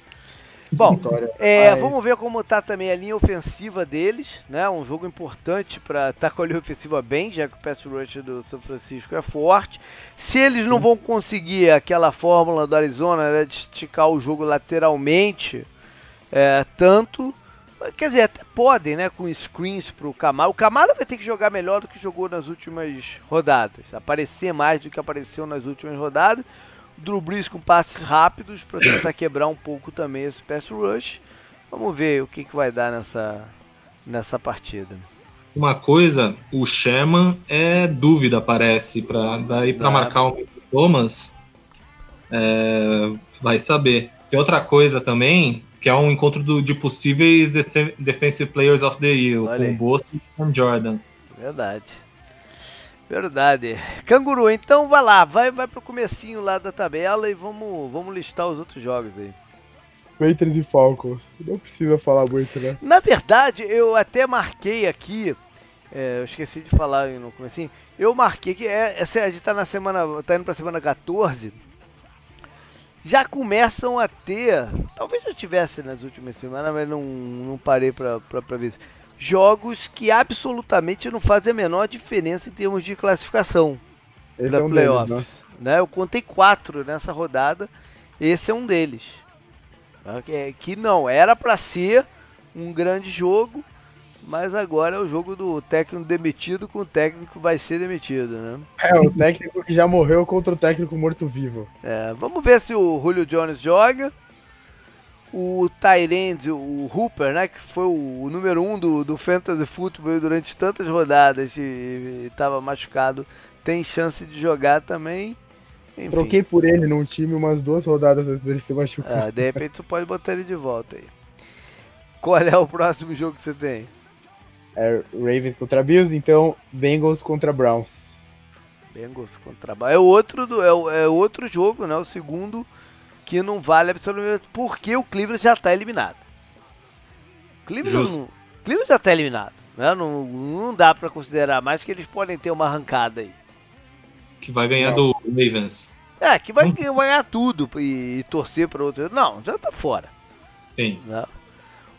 Bom, é, vamos ver como tá também a linha ofensiva deles, né? Um jogo importante para estar tá com a linha ofensiva bem, já que o pass rush do São Francisco é forte. Se eles não vão conseguir aquela fórmula do Arizona né, de esticar o jogo lateralmente é, tanto, quer dizer, até podem, né? Com screens pro Camaro. O Camaro vai ter que jogar melhor do que jogou nas últimas rodadas, aparecer mais do que apareceu nas últimas rodadas. Drew Brees com passes rápidos para tentar quebrar um pouco também esse pass rush. Vamos ver o que, que vai dar nessa, nessa partida. Uma coisa, o Sherman é dúvida, parece, para daí para marcar o Thomas. É, vai saber. Tem outra coisa também, que é um encontro do, de possíveis Defensive Players of the Year, Olha com o Boston e com Jordan. Verdade. Verdade. Canguru, então vai lá, vai, vai pro comecinho lá da tabela e vamos, vamos listar os outros jogos aí. Panthers e Falcons. Não precisa falar muito, né? Na verdade, eu até marquei aqui, é, eu esqueci de falar no comecinho, eu marquei que é, é, a gente tá na semana, tá indo pra semana 14, já começam a ter, talvez já tivesse nas últimas semanas, mas não, não parei pra, pra, pra ver isso jogos que absolutamente não fazem a menor diferença em termos de classificação Esse da é um playoffs. Deles, né? né? Eu contei quatro nessa rodada, esse é um deles. É, que não era para ser um grande jogo, mas agora é o jogo do técnico demitido com o técnico que vai ser demitido, né? É, o técnico que já morreu contra o técnico morto-vivo. É, vamos ver se o Julio Jones joga o Tyrande, o Hooper, né, que foi o, número um do, do Fantasy Football durante tantas rodadas e estava machucado, tem chance de jogar também. Enfim. Troquei por ele num time umas duas rodadas antes dele se machucar. Ah, de repente você pode botar ele de volta aí. Qual é o próximo jogo que você tem? É Ravens contra Bills, então Bengals contra Browns. Bengals contra Browns. É outro, do, é, é outro jogo, né? O segundo que não vale absolutamente porque o Cleveland já está eliminado. Cleveland, não, Cleveland já está eliminado. Né? Não, não dá para considerar mais que eles podem ter uma arrancada aí. Que vai ganhar do Ravens. É, que vai hum. ganhar tudo e, e torcer para outro. Não, já está fora. Sim. Né?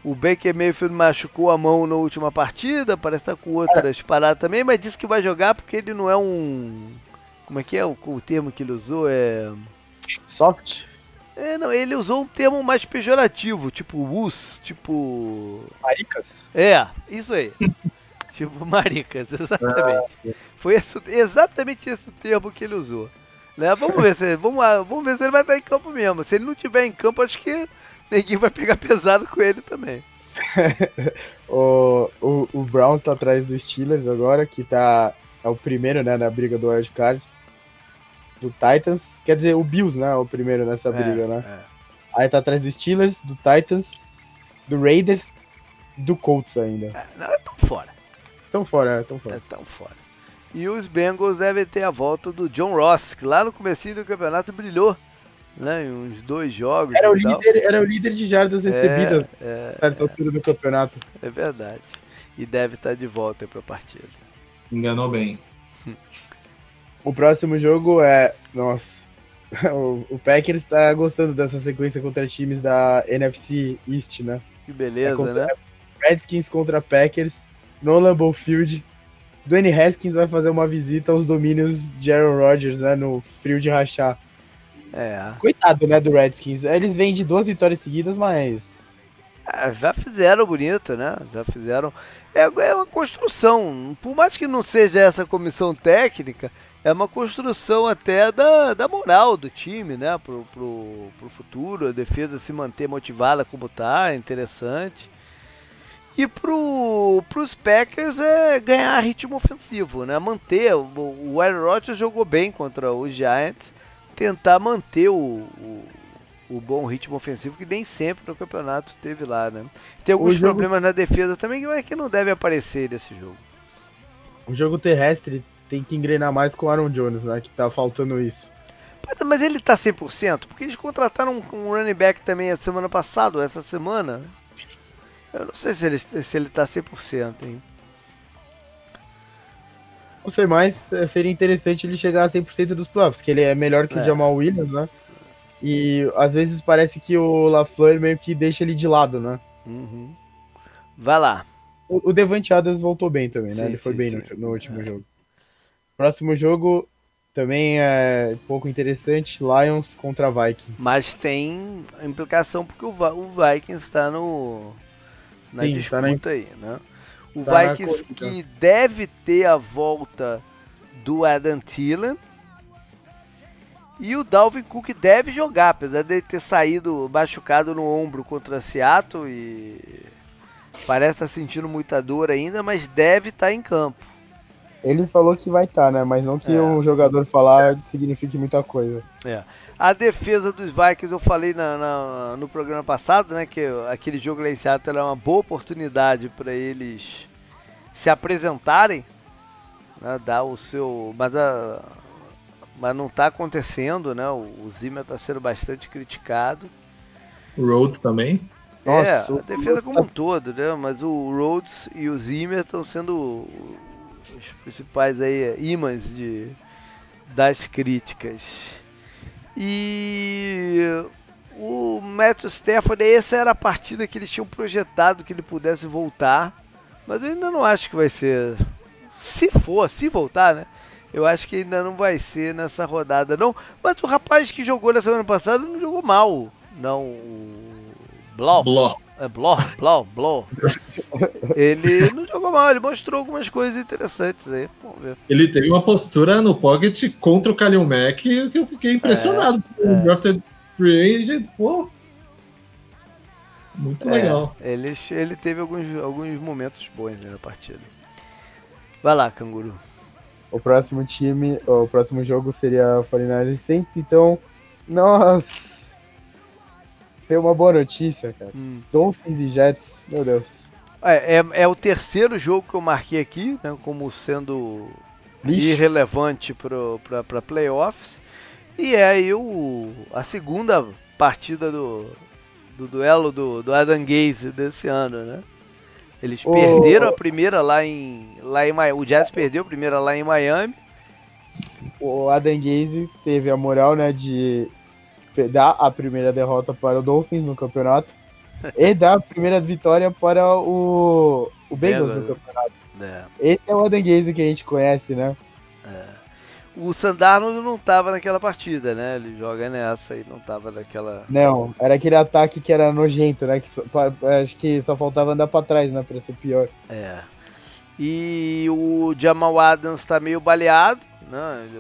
O Baker Mayfield machucou a mão na última partida, parece estar tá com outras é. paradas também, mas disse que vai jogar porque ele não é um. Como é que é o, o termo que ele usou? É. Soft? É, não, ele usou um termo mais pejorativo, tipo us, tipo. Maricas? É, isso aí. tipo maricas, exatamente. Ah, Foi esse, exatamente esse o termo que ele usou. Né? Vamos ver se vamos, vamos ver se ele vai estar em campo mesmo. Se ele não tiver em campo, acho que ninguém vai pegar pesado com ele também. o, o, o Brown tá atrás do Steelers agora, que tá. É o primeiro, né, na briga do Wild Card. Do Titans. Quer dizer, o Bills, né? O primeiro nessa é, briga, né? É. Aí tá atrás do Steelers, do Titans, do Raiders, do Colts ainda. É, não, é tão fora. Tão fora, é, tão fora. É tão fora. E os Bengals devem ter a volta do John Ross, que lá no começo do campeonato brilhou. Né, em uns dois jogos. Era, o líder, era o líder de jardas é, recebidas é, é, certa altura do campeonato. É verdade. E deve estar de volta para a partida. Enganou bem. O próximo jogo é. Nossa, o, o Packers tá gostando dessa sequência contra times da NFC East, né? Que beleza, é contra, né? Redskins contra Packers no Lambeau Field. Dwayne Haskins vai fazer uma visita aos domínios de Aaron Rodgers, né? No frio de rachar. É. Coitado, né, do Redskins. Eles vêm de duas vitórias seguidas, mas... É, já fizeram bonito, né? Já fizeram... É, é uma construção. Por mais que não seja essa comissão técnica é uma construção até da, da moral do time, né? Pro, pro, pro futuro, a defesa se manter motivada como tá, é interessante. E pro, pros Packers é ganhar ritmo ofensivo, né? Manter. O, o Aaron Rodgers jogou bem contra os Giants. Tentar manter o, o, o, bom ritmo ofensivo que nem sempre no campeonato teve lá, né? Tem alguns jogo... problemas na defesa também que não deve aparecer nesse jogo. O jogo terrestre tem que engrenar mais com o Aaron Jones, né? Que tá faltando isso. Mas ele tá 100%? Porque eles contrataram um running back também a semana passada, essa semana. Eu não sei se ele, se ele tá 100%, hein? Não sei mais, é, seria interessante ele chegar a 100% dos playoffs, que ele é melhor que é. o Jamal Williams, né? E às vezes parece que o LaFleur meio que deixa ele de lado, né? Uhum. Vai lá. O, o Devante Adams voltou bem também, né? Sim, ele foi sim, bem sim. No, no, último é. jogo. Próximo jogo também é um pouco interessante, Lions contra Vikings. Mas tem implicação porque o, o Vikings está no na Sim, disputa tá na... aí, né? O tá Vikings que deve ter a volta do Adam Thielen e o Dalvin Cook deve jogar, apesar de ele ter saído machucado no ombro contra Seattle e parece estar tá sentindo muita dor ainda, mas deve estar tá em campo. Ele falou que vai estar, tá, né? Mas não que é. um jogador falar signifique muita coisa. É. A defesa dos Vikings, eu falei na, na, no programa passado, né? Que aquele jogo lá em Seattle é uma boa oportunidade para eles se apresentarem, né, dar o seu. Mas, a, mas não está acontecendo, né? O, o Zimmer está sendo bastante criticado. O Rhodes também? É, Nossa, a defesa como um todo, né? Mas o Rhodes e o Zimmer estão sendo os principais aí imãs de, das críticas. E o Matthew Stafford, essa era a partida que eles tinham projetado que ele pudesse voltar. Mas eu ainda não acho que vai ser. Se for, se voltar, né? Eu acho que ainda não vai ser nessa rodada, não. Mas o rapaz que jogou na semana passada não jogou mal. Não, o. Blau. É Blau, Blau, Blau. ele não jogou mal, ele mostrou algumas coisas interessantes aí. Vamos ver. Ele teve uma postura no pocket contra o Kalil Mack que eu fiquei impressionado. É, é. Drafted Free Agent, pô. Muito é, legal. Ele, ele teve alguns, alguns momentos bons na partida. Vai lá, canguru. O próximo time, o próximo jogo seria 49ers Saints, então, nossa, tem uma boa notícia, cara. Hum. Dolphins e Jets, meu Deus. É, é, é, o terceiro jogo que eu marquei aqui, né, como sendo Lixo. irrelevante para playoffs. E é aí o, a segunda partida do, do duelo do, do Adam Gaze desse ano, né? Eles oh. perderam a primeira lá em, lá em O Jets perdeu a primeira lá em Miami. O Adam Gaze teve a moral, né, de dar a primeira derrota para o Dolphins no campeonato e dar a primeira vitória para o, o Bengals no campeonato. É. Esse é o Adam Gaze que a gente conhece, né? É. O Sandarno não estava naquela partida, né? Ele joga nessa e não estava naquela. Não, era aquele ataque que era nojento, né? Que só, acho que só faltava andar para trás, né? Pra ser pior. É. E o Jamal Adams está meio baleado, né? Ele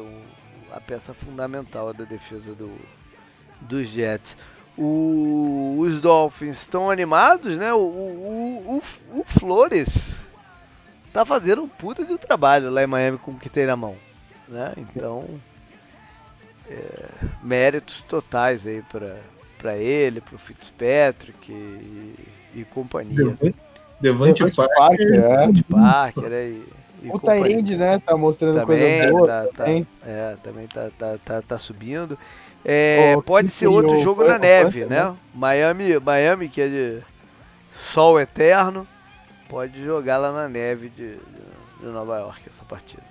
é a peça fundamental da defesa do, dos Jets. O, os Dolphins estão animados, né? O, o, o, o, Flores tá fazendo um puta de um trabalho lá em Miami com o que tem na mão, né? Então, é, méritos totais aí para ele, para o Fitzpatrick e, e companhia. Devante, Devante Parker, Parker, é. Devante Parker é, e o Tyrande, né, tá mostrando também, coisa boa. Tá, também. Tá, é, também tá, tá, tá, tá subindo. É, oh, pode ser outro jogo na neve, né? né? Miami, Miami, que é de sol eterno, pode jogar lá na neve de, de, de Nova York essa partida.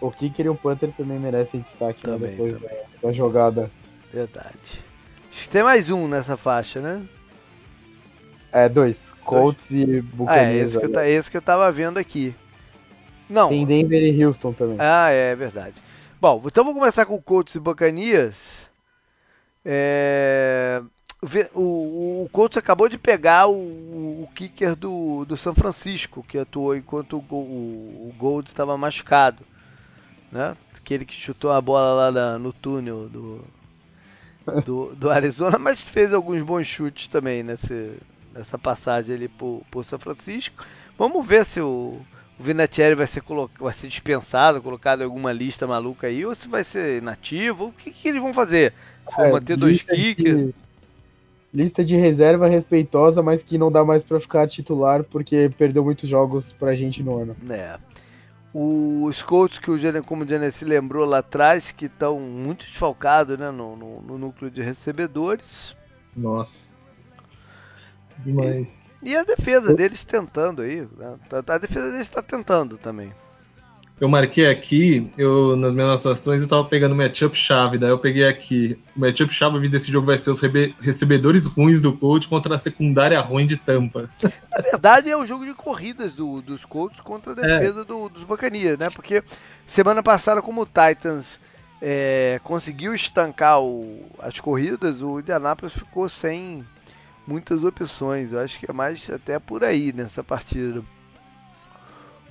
O Kicker e o Panther também merecem destaque né, também, né, depois também. Da, da, jogada. Verdade. Acho que tem mais um nessa faixa, né? É, dois. Colts dois. e Buccaneers. Ah, é, esse que, eu, esse que eu tava vendo aqui. Não. Tem Denver e Houston também. Ah, é verdade. Bom, então vamos começar com Colts e Buccaneers. É, o, o Colts acabou de pegar o, o kicker do, do São Francisco, que atuou enquanto o, o, o Gold estava machucado. Né? Aquele que chutou a bola lá na, no túnel do, do, do, Arizona, mas fez alguns bons chutes também nesse, nessa passagem ali por, por São Francisco. Vamos ver se o, o Vinatieri vai ser, vai ser dispensado, colocado em alguma lista maluca aí, ou se vai ser nativo. O que, que eles vão fazer? Se vão É, manter dois lista de- kickers? Lista de reserva respeitosa, mas que não dá mais pra ficar titular porque perdeu muitos jogos pra gente no ano. É. Os Colts que o Gene, como o Genesi lembrou lá atrás, que estão muito desfalcados né, no, no- no núcleo de recebedores. Nossa. Demais. E a defesa deles tentando aí. né? Tá- A defesa deles está tentando também. Eu marquei aqui, eu nas minhas anotações eu tava pegando o matchup chave, daí eu peguei aqui. O matchup chave desse jogo vai ser os recebedores ruins do coach contra a secundária ruim de Tampa. Na verdade, é o jogo de corridas do- dos Colts contra a defesa do- dos Bacanias, né? Porque semana passada, como o Titans é, conseguiu estancar o- as corridas, o Indianapolis ficou sem muitas opções. Eu acho que é mais até por aí nessa partida.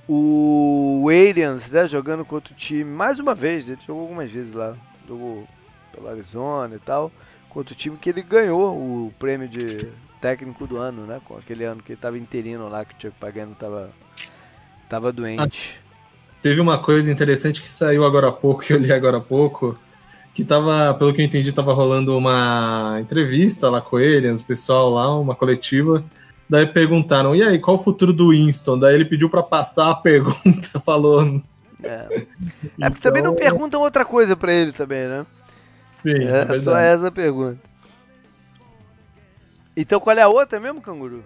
O Williams, né, jogando contra o time, mais uma vez, ele jogou algumas vezes lá, jogou pelo Arizona e tal, contra o time que ele ganhou o prêmio de técnico do ano, né, com aquele ano que ele estava interino lá, que o Chuck Pagano estava tava doente. Teve uma coisa interessante que saiu agora há pouco, que eu li agora há pouco, que tava, pelo que eu entendi, tava rolando uma entrevista lá com ele, o pessoal lá, uma coletiva. Daí perguntaram, e aí, qual o futuro do Winston? Daí ele pediu pra passar a pergunta, falou. É, é porque também não Então- perguntam outra coisa pra ele também, né? Sim, é, É, só verdade. essa a pergunta. Então qual é a outra mesmo, Canguru?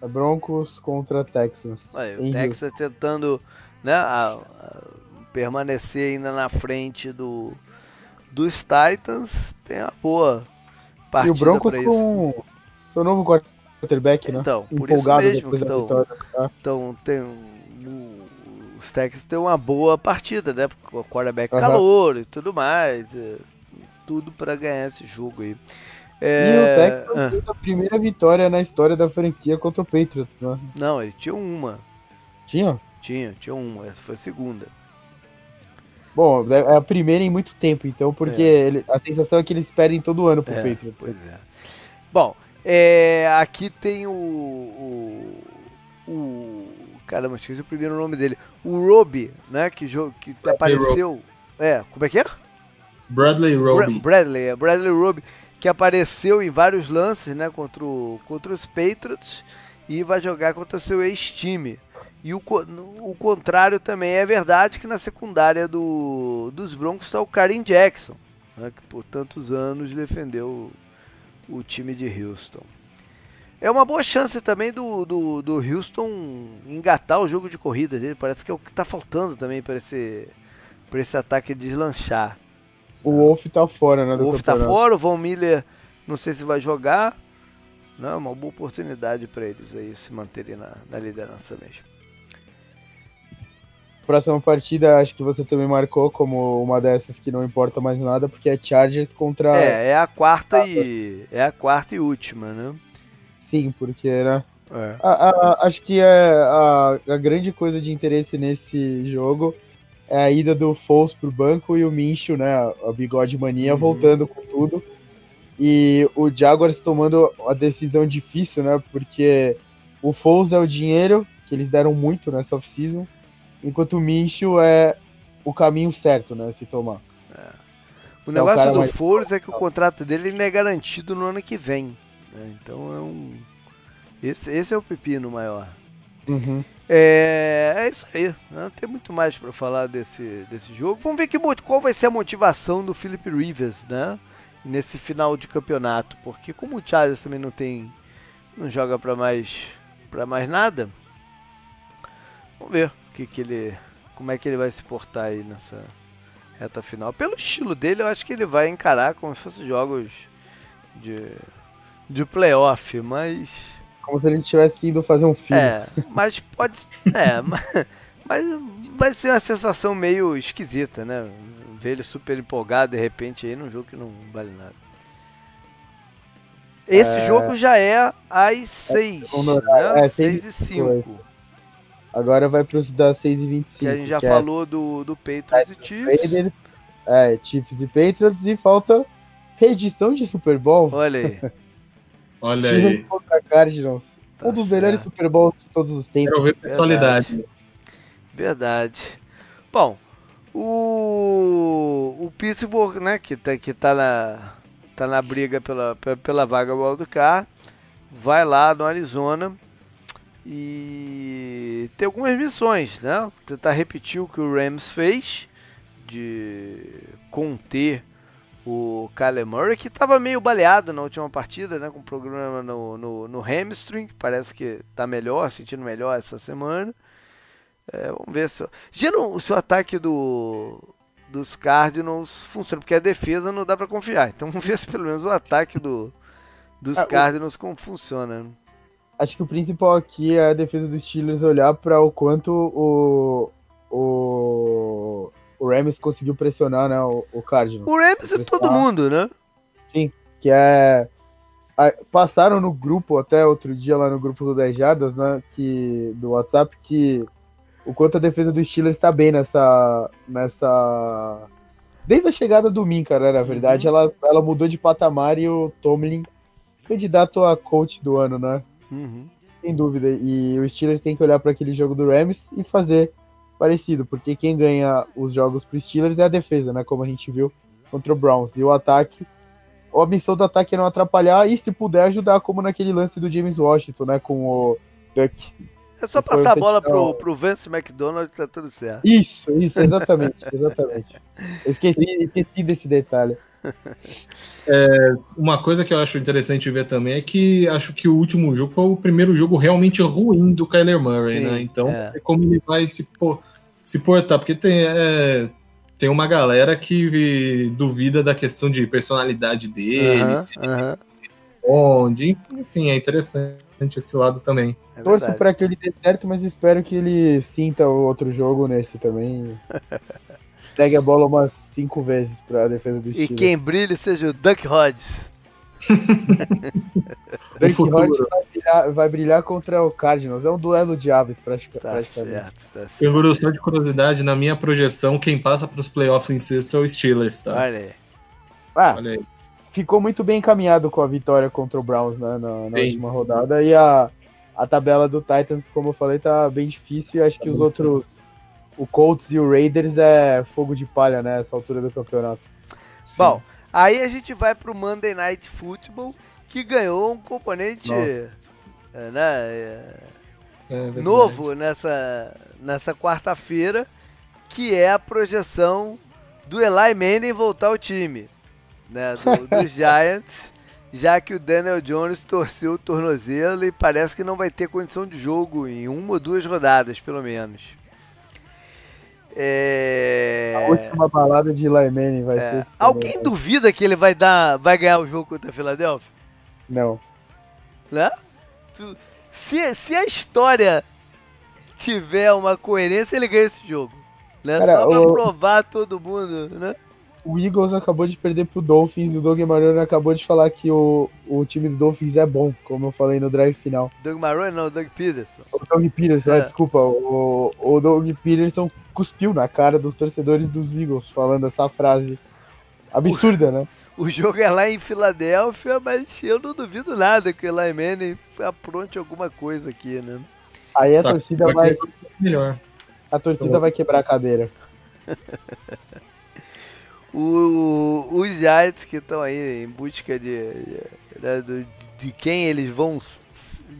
É Broncos contra Texans. Aí, o Texas tentando né, a- a permanecer ainda na frente do, dos Titans. Tem uma boa E partida o Broncos pra isso. com seu novo quarterback, né? Então, por isso Empolgado mesmo que da estão vitória. tá? Então tem o- os Texans têm uma boa partida, né? Porque o quarterback Aham. calor e tudo mais. é, tudo pra ganhar esse jogo aí. E o É, Texans ah, a primeira vitória na história da franquia contra o Patriots, né? não, ele tinha uma. Tinha? Tinha, tinha uma. Essa foi a segunda. Bom, é é a primeira em muito tempo, então, porque É. ele- a sensação é que eles perdem todo ano pro É, Patriots. pois é. Bom, é, aqui tem o, o, o. Caramba, esqueci o primeiro nome dele. O Roby, né? Que, que apareceu. É, como é que é? Bradley Bra- Roby. Bradley, é Bradley Roby, que apareceu em vários lances, né, contra, o- contra os Patriots e vai jogar contra o seu ex-time. E o, o contrário também é verdade que na secundária do, dos Broncos está o Karim Jackson, né, que por tantos anos defendeu o, o time de Houston. É uma boa chance também do, do, do Houston engatar o jogo de corrida dele. Parece que é o que está faltando também para esse, pra esse ataque deslanchar. O Wolf tá fora, né? O Wolf tá campeonato. fora, o Von Miller não sei se vai jogar. Não, é uma boa oportunidade para eles aí se manterem na, na liderança mesmo. Próxima partida, acho que você também marcou como uma dessas que não importa mais nada, porque é Chargers contra. É, é a quarta e é a quarta e última, né? Sim, porque, né? É. A- a- acho que é a, a grande coisa de interesse nesse jogo é a ida do Foles pro banco e o Minshew, né? A bigode mania Uhum. voltando com tudo. E o Jaguars tomando a decisão difícil, né? Porque o Foles é o dinheiro, que eles deram muito nessa off-season, enquanto o Minshew é o caminho certo, né? Se tomar. O É o negócio cara do mais- Foles é que o contrato dele ainda é garantido no ano que vem. né? Então é um. Esse, esse é o pepino maior. Uhum. É, é isso aí. Não tem muito mais para falar desse, desse jogo. Vamos ver que, qual vai ser a motivação do Philip Rivers, né? Nesse final de campeonato. Porque como o Charles também não tem. não joga para mais. para mais nada. Vamos ver o que, que ele. como é que ele vai se portar aí nessa reta final. Pelo estilo dele, eu acho que ele vai encarar como se fossem jogos de. de playoff, mas. Como se ele tivesse ido fazer um filme. É, mas pode. É, mas, mas vai ser uma sensação meio esquisita, né? Ver ele super empolgado de repente aí num jogo que não vale nada. Esse É. jogo já é às 6, segundo horário. né? É, 6 seis e e 5. Agora vai pros das 6h25. Que a gente já é falou do, do Patriots e Chiefs. Raiders, é, Chiefs e Patriots e falta reedição de Super Bowl. Olha aí. Olha Chiefs aí. contra Cardinals. Um Tá dos melhores Super Bowls de todos os tempos. Quero ver personalidade. Verdade. Bom, o, o Pittsburgh, né, que tá, que tá na, tá na briga pela, pela, vaga wildcard, vai lá no Arizona e tem algumas missões, né? Tentar repetir o que o Rams fez de conter o Kyler Murray, que estava meio baleado na última partida, né? Com problema no, no, no hamstring, parece que está melhor, sentindo melhor essa semana. É, vamos ver se, já no, se o ataque do, dos Cardinals funciona, porque a defesa não dá para confiar. Então vamos ver se pelo menos o ataque do, dos Ah, o- Cardinals como funciona. Acho que o principal aqui é a defesa dos Steelers olhar para o quanto o, o, o Rams conseguiu pressionar né, o, o Cardinals. O Rams é todo mundo, né? que é a- passaram no grupo até outro dia lá no grupo do 10 Jardas, né, que do WhatsApp que o quanto a defesa do Steelers está bem nessa nessa desde a chegada do Minka, né, na verdade, ela ela mudou de patamar e o Tomlin candidato a coach do ano, né? Uhum. Sem dúvida. E o Steelers tem que olhar para aquele jogo do Rams e fazer parecido, porque quem ganha os jogos pro Steelers é a defesa, né? Como a gente viu contra o Browns. E o ataque, a missão do ataque é não atrapalhar e, se puder, ajudar, como naquele lance do James Washington, né? Com o Duck. É só passar a o bola pro, pro Vance McDonald que tá tudo certo. Isso, isso, exatamente, exatamente. Eu esqueci, esqueci desse detalhe. Uma coisa que eu acho interessante ver também é que acho que o último jogo foi o primeiro jogo realmente ruim do Kyler Murray, Sim, né? Então, é. é como ele vai se, por, se portar, porque tem, é, tem uma galera que duvida da questão de personalidade dele, Aham, se aham, onde, enfim, é interessante esse lado também. é Torço para que ele dê certo, mas espero que ele sinta o outro jogo nesse também. Pegue a bola umas cinco vezes para a defesa do E Steelers. quem brilhe seja o Duck Hodges. Dunk futuro. Hodge vai brilhar, vai brilhar contra o Cardinals. É um duelo de aves, Tá praticamente. certo, tá certo. Pelo só de curiosidade, na minha projeção, quem passa para os playoffs em sexto é o Steelers, tá? Olha aí. Ah, Olha aí. ficou muito bem encaminhado com a vitória contra o Browns né, na, na última rodada. E a, a tabela do Titans, como eu falei, tá bem difícil. E acho que os outros, o Colts e o Raiders, é fogo de palha né, nessa altura do campeonato. Sim. Bom, aí a gente vai pro Monday Night Football, que ganhou um componente é, né, é, É novo nessa, nessa quarta-feira, que é a projeção do Eli Manning voltar ao time, né, do- dos Giants, já que o Daniel Jones torceu o tornozelo e parece que não vai ter condição de jogo em uma ou duas rodadas, pelo menos. É... A última balada de Eli Manning vai É, ser. Alguém duvida que ele vai dar, vai ganhar o jogo contra a Filadélfia? Não. Né? Se, se a história tiver uma coerência, ele ganha esse jogo. Né? Cara, Só pra o- provar todo mundo, né? O Eagles acabou de perder pro Dolphins. O Doug Marrone acabou de falar que o, o time do Dolphins é bom, como eu falei no drive final. Doug Marrone não, Doug Peterson. O Doug Peterson, É. ah, desculpa, o, o Doug Peterson cuspiu na cara dos torcedores dos Eagles falando essa frase absurda, né? O jogo é lá em Filadélfia, mas eu não duvido nada que o Eli Manning apronte alguma coisa aqui, né? Aí a Só torcida vai melhor. a torcida vai quebrar a cadeira. O, os Giants que estão aí em busca de, de, né, do- de quem eles vão.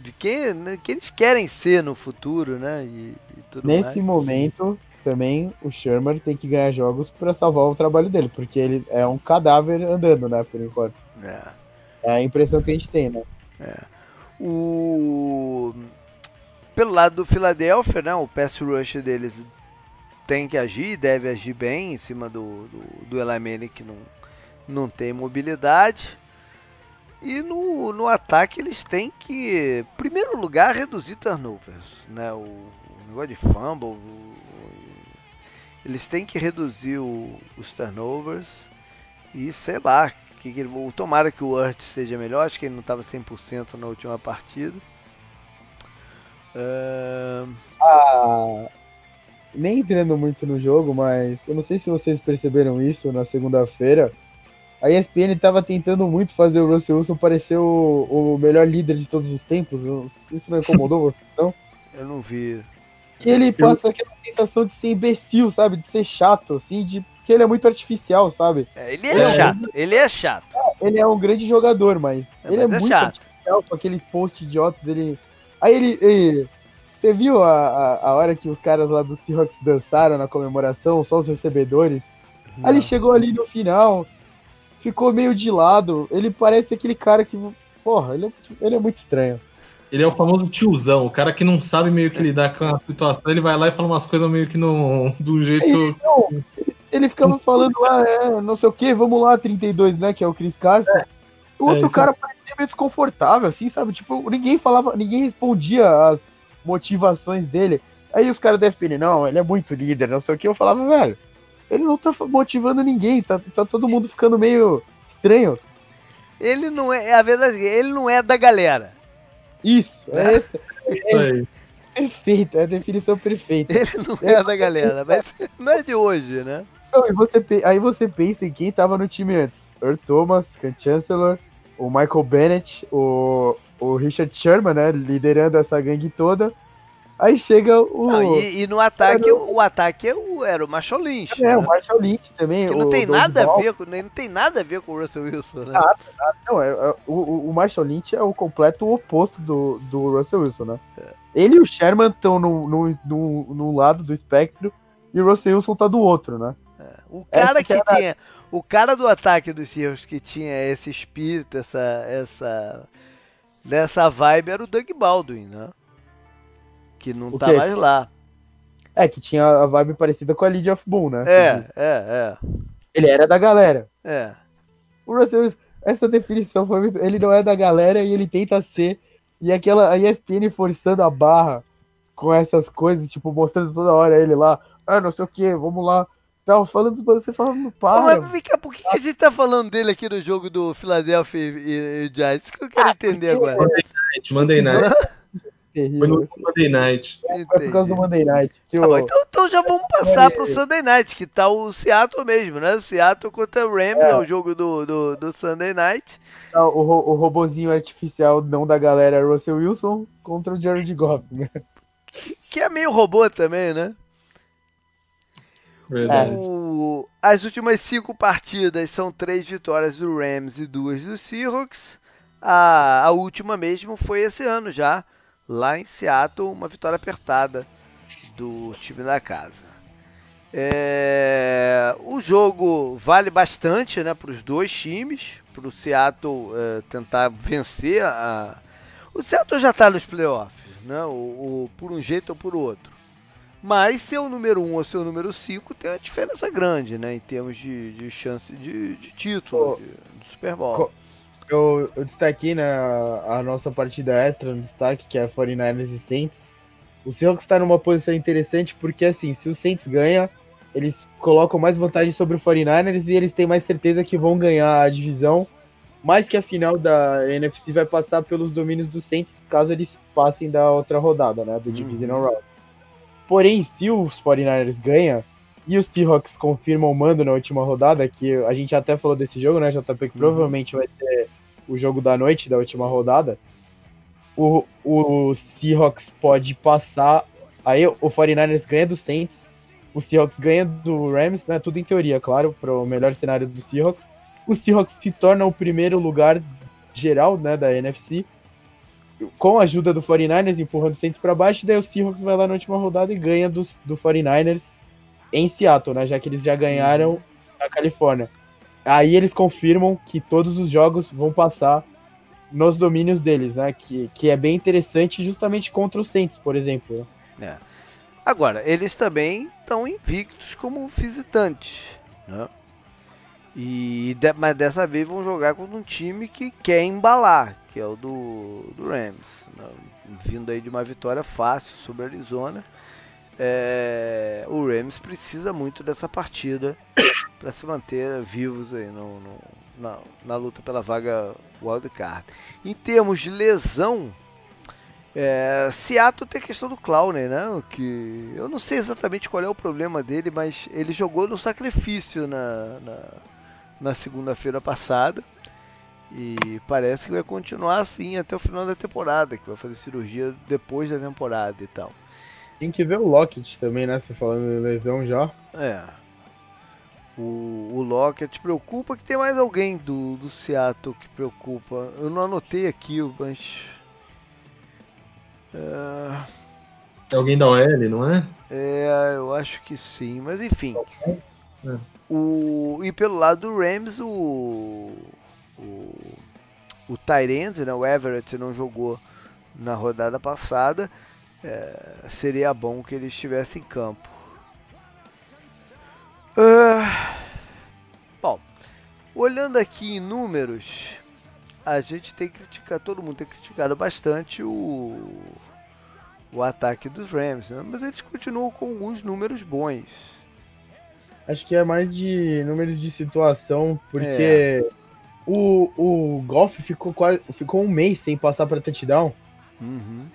de quem, né, que eles querem ser no futuro, né? E, e Nesse mais. momento, também o Sherman tem que ganhar jogos pra salvar o trabalho dele, porque ele é um cadáver andando, né, por enquanto. É. É a impressão que a gente tem, né? O pelo lado do Philadelphia, né, o pass rush deles tem que agir, deve agir bem em cima do, do, do Manning que não, não tem mobilidade. E no, no ataque eles têm que, em primeiro lugar, reduzir turnovers, né? O, o negócio de fumble, o- eles têm que reduzir o- os turnovers e sei lá, que, que tomara que o Hurt seja melhor, acho que ele não estava 100% na última partida. Ahn, Ah, nem entrando muito no jogo, mas eu não sei se vocês perceberam isso na segunda-feira. a ESPN tava tentando muito fazer o Russell Wilson parecer o, o melhor líder de todos os tempos. Isso não incomodou você, então? Eu não vi. Que ele passa aquela sensação de ser imbecil, sabe? De ser chato, assim, de que ele é muito artificial, sabe? É, ele é, chato, ele é chato. Ele é um grande jogador, mas É, ele é, mas é muito chato. artificial com aqueles posts idiotas dele. Aí ele. ele- você viu a, a, a hora que os caras lá do Seahawks dançaram na comemoração, só os recebedores? Aí ele chegou ali no final, ficou meio de lado. Ele parece aquele cara que. Porra, ele é, ele é muito estranho. Ele é o famoso tiozão, o cara que não sabe meio que lidar com a situação, ele vai lá e fala umas coisas meio que no, do jeito. Não, ele, ele ficava falando lá, é, não sei o que, vamos lá, 32, né? Que é o Chris Carson. O outro isso cara parecia meio desconfortável, assim, sabe? Tipo, ninguém falava, ninguém respondia as motivações dele. Aí os caras da ESPN, não, ele é muito líder, não sei o que. Eu falava, velho, ele não tá motivando ninguém, tá, tá todo mundo ficando meio estranho. Ele não é, a verdade é ele não é da galera. Isso, é, essa, Isso aí. perfeito, é a definição perfeita. Ele não é da galera, mas não é de hoje, né? Não, e você, aí você pensa em quem tava no time antes. Earl Thomas, Ken Chancellor, o Michael Bennett, o, o Richard Sherman, né? Liderando essa gangue toda. Aí chega o. Não, e, e no ataque, o, o ataque é o- era o Marshall Lynch. é, né? o Marshall Lynch também. Que não tem nada a Ball. ver com, não tem nada a ver com o Russell Wilson, né? Ah, Não, é, é- o, o Marshall Lynch é o completo oposto do, do Russell Wilson, né? Ele e o Sherman estão no, no, no, no lado do espectro e o Russell Wilson tá do outro, né? O cara que que é a- tinha, o cara do ataque dos Seahawks que tinha esse espírito, essa essa dessa vibe era o Doug Baldwin, né? Que não O tá quê? mais lá. É, que tinha a vibe parecida com a Lydia of Boom, né? É, é, Ele era da galera. é, é. O Russell essa definição foi. Ele não é da galera e ele tenta ser. E aquela a ESPN forçando a barra com essas coisas, tipo, mostrando toda hora ele lá. Ah, não sei o que, vamos lá. Tava falando, você falando, Pô, para. mas vem cá, por que, que a gente tá falando dele aqui no jogo do Philadelphia e, e Giants? Isso que eu quero Ah, entender agora. Night, Monday Night. Foi terrível. no Monday Night. É por causa do Entendi. Monday Night. Tá o- então, então já vamos passar pro Sunday Night, que tá o Seattle mesmo, né? Seattle contra o Rams, é, É. o jogo do, do, do Sunday Night. tá, o, o robozinho artificial não da galera é Russell Wilson contra o Jared Goff. né? Que é meio robô também, né? Verdade. O- As últimas cinco partidas são três vitórias do Rams e duas do Seahawks. A, a última mesmo foi esse ano já, lá em Seattle, uma vitória apertada do time da casa. É, o jogo vale bastante né, para os dois times, para o Seattle é, tentar vencer a. O Seattle já está nos playoffs, né, por um jeito ou por outro. Mas ser o número 1 um ou ser o número 5 tem uma diferença grande, né? Em termos de, de chance de, de título, Pô, de, de Super Bowl. Eu, eu destaquei na a nossa partida extra no destaque, que é a 49ers e Saints. O Seahawks está numa posição interessante porque, assim, se o Saints ganha, eles colocam mais vantagem sobre o 49ers e eles têm mais certeza que vão ganhar a divisão. Mais que a final da NFC vai passar pelos domínios do Saints, caso eles passem da outra rodada, né? Do Uhum. Divisional Round. Porém, se os 49ers ganham e os Seahawks confirmam o mando na última rodada, que a gente até falou desse jogo, né, JP, que provavelmente vai ser o jogo da noite da última rodada, o, o Seahawks pode passar, aí o 49ers ganha do Saints, o Seahawks ganha do Rams, né, tudo em teoria, claro, para o melhor cenário do Seahawks, o Seahawks se torna o primeiro lugar geral, né, da NFC, com a ajuda do 49ers, empurrando o Saints para baixo, daí o Seahawks vai lá na última rodada e ganha dos, do 49ers em Seattle, né, já que eles já ganharam na Califórnia. Aí eles confirmam que todos os jogos vão passar nos domínios deles, né? Que, que é bem interessante justamente contra os Saints, por exemplo. É. Agora, eles também estão invictos como visitantes. Né? E mas dessa vez vão jogar contra um time que quer embalar, que é o do, do Rams. né? Vindo aí de uma vitória fácil sobre a Arizona. É, o Rams precisa muito dessa partida para se manter vivos aí no, no- na, na luta pela vaga wildcard. Em termos de lesão, é, Seattle tem a questão do Clowney, né? Que eu não sei exatamente qual é o problema dele, mas ele jogou no sacrifício na, na, na segunda-feira passada. E parece que vai continuar assim até o final da temporada, que vai fazer cirurgia depois da temporada e tal. Tem que ver o Lockett também, né? Você falando de lesão já. É. O, o Lockett preocupa que tem mais alguém do, do Seattle que preocupa. Eu não anotei aqui, mas. É... é alguém da OL, não é? É, eu acho que sim, mas enfim. É. O, e pelo lado do Rams, o, o, o Tyrande, né, o Everett não jogou na rodada passada. É, seria bom que ele estivesse em campo. Uh, bom, olhando aqui em números, a gente tem que criticar, todo mundo tem criticado bastante o, o ataque dos Rams, né? mas eles continuam com alguns números bons. Acho que é mais de números de situação, porque é. O, o Goff ficou, quase, ficou um mês sem passar para touchdown. Uhum.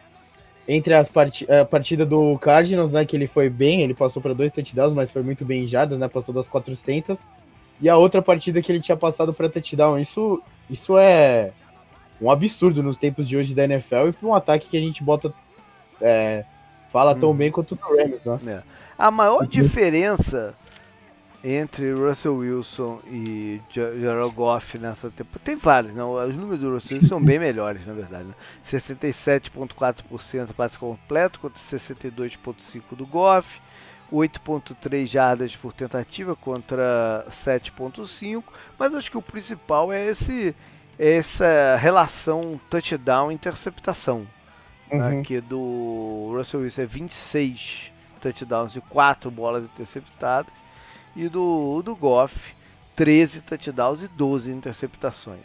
Entre as part a partida do Cardinals, né, que ele foi bem, ele passou para dois touchdowns, mas foi muito bem em jardas, né, passou das 400. E a outra partida que ele tinha passado para touchdown. Isso, isso é um absurdo nos tempos de hoje da NFL e para um ataque que a gente bota é, fala tão uhum. bem quanto o Rams, né? É. A maior uhum. diferença entre Russell Wilson e Jared Goff nessa temporada. Tem vários, não? Os números do Russell Wilson são bem melhores, na verdade. Né? 67,4% passe completo contra 62,5% do Goff. 8.3 jardas por tentativa contra 7.5, mas acho que o principal é esse essa relação touchdown interceptação. Uhum. Aqui do Russell Wilson é 26 touchdowns e 4 bolas interceptadas e do, do Goff, 13 touchdowns e 12 interceptações.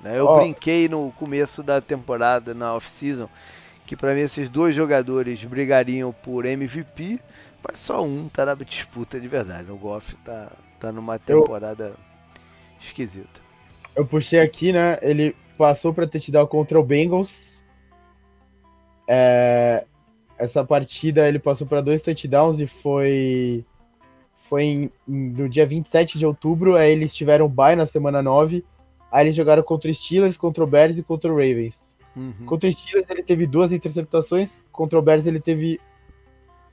Né? Eu oh. brinquei no começo da temporada, na off-season, que para mim esses dois jogadores brigariam por MVP, mas só um tá na disputa de verdade. O Goff tá, tá numa temporada eu, esquisita. Eu puxei aqui, né? Ele passou para touchdown contra o Bengals. É, essa partida ele passou para dois touchdowns e foi foi em, no dia 27 de outubro, aí eles tiveram bye na semana 9, aí eles jogaram contra o Steelers, contra o Bears e contra o Ravens. Uhum. Contra o Steelers ele teve duas interceptações, contra o Bears ele teve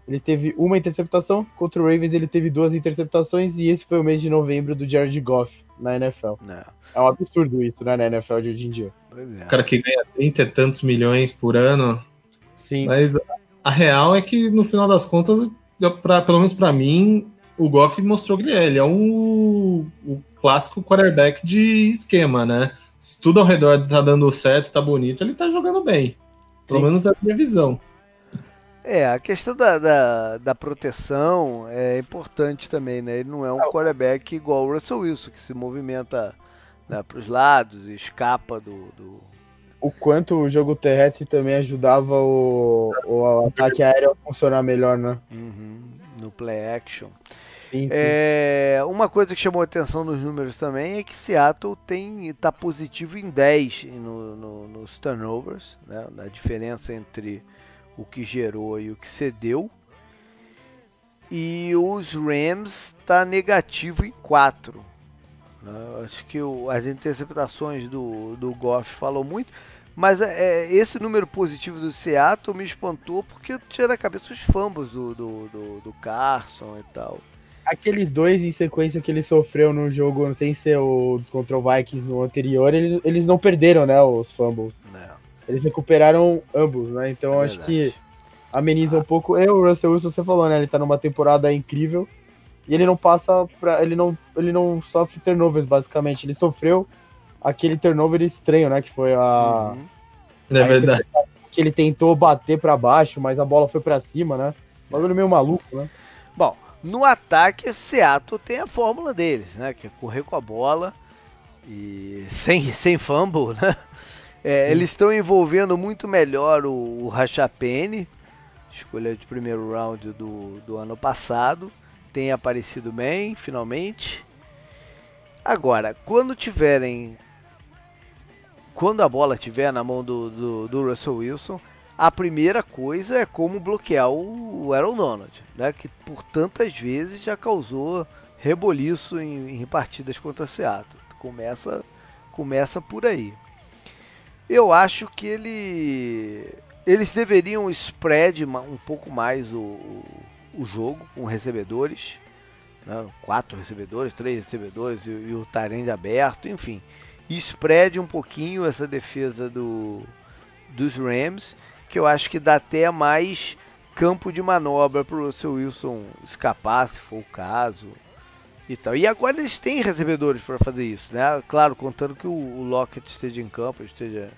ele teve uma interceptação, contra o Ravens ele teve duas interceptações e esse foi o mês de novembro do Jared Goff na NFL. Não. É um absurdo isso, né, na NFL de hoje em dia. É. O cara que ganha 30 e tantos milhões por ano. Sim. Mas a real é que no final das contas, pra, pelo menos para mim, o Goff mostrou que ele é um o clássico quarterback de esquema, né? Se tudo ao redor tá dando certo, tá bonito, ele tá jogando bem. Pelo Sim. menos é a minha visão. É, a questão da, da, da, proteção é importante também, né? Ele não é um quarterback igual o Russell Wilson, que se movimenta né, para os lados e escapa do, do, O quanto o jogo terrestre também ajudava o, o ataque aéreo a funcionar melhor, né? Uhum, no play action. Sim, sim. É, uma coisa que chamou atenção nos números também é que Seattle tem está positivo em 10 no, no, nos turnovers, né, na diferença entre o que gerou e o que cedeu. E os Rams está negativo em 4. Né? Acho que o, as interceptações do, do Goff falou muito. Mas é, esse número positivo do Seattle me espantou porque eu tinha na cabeça os fumbles do, do, do, do Carson e tal aqueles dois em sequência que ele sofreu no jogo, sem ser o contra o Vikings no anterior, eles, eles não perderam, né, os fumbles. Não. Eles recuperaram ambos, né? Então é acho que ameniza ah. um pouco. Eu, o Russell Wilson, você falou, né? Ele tá numa temporada incrível. E ele não passa pra. Ele não, ele não sofre turnovers, basicamente. Ele sofreu aquele turnover estranho, né? Que foi a. Uhum. É verdade. Que ele tentou bater para baixo, mas a bola foi para cima, né? Bagulho meio maluco, né? Bom, no ataque, Seattle tem a fórmula deles, né? Que é correr com a bola e sem, sem fumble, né? É, eles estão envolvendo muito melhor o, o Rachapene, escolha de primeiro round do, do ano passado. Tem aparecido bem, finalmente. Agora, quando tiverem. Quando a bola estiver na mão do, do, do Russell Wilson, a primeira coisa é como bloquear o Aaron Donald, né? Que por tantas vezes já causou reboliço em, em partidas contra Seattle. Começa, começa por aí. Eu acho que ele, eles deveriam spread um pouco mais o, o jogo com recebedores. Né? Quatro recebedores, três recebedores e, e o Tyrande aberto, enfim. Spread um pouquinho essa defesa do, dos Rams, que eu acho que dá até mais campo de manobra para o Russell Wilson escapar, se for o caso. E, tal. e agora eles têm recebedores para fazer isso, né? Claro, contando que o, o Lockett esteja em campo, esteja,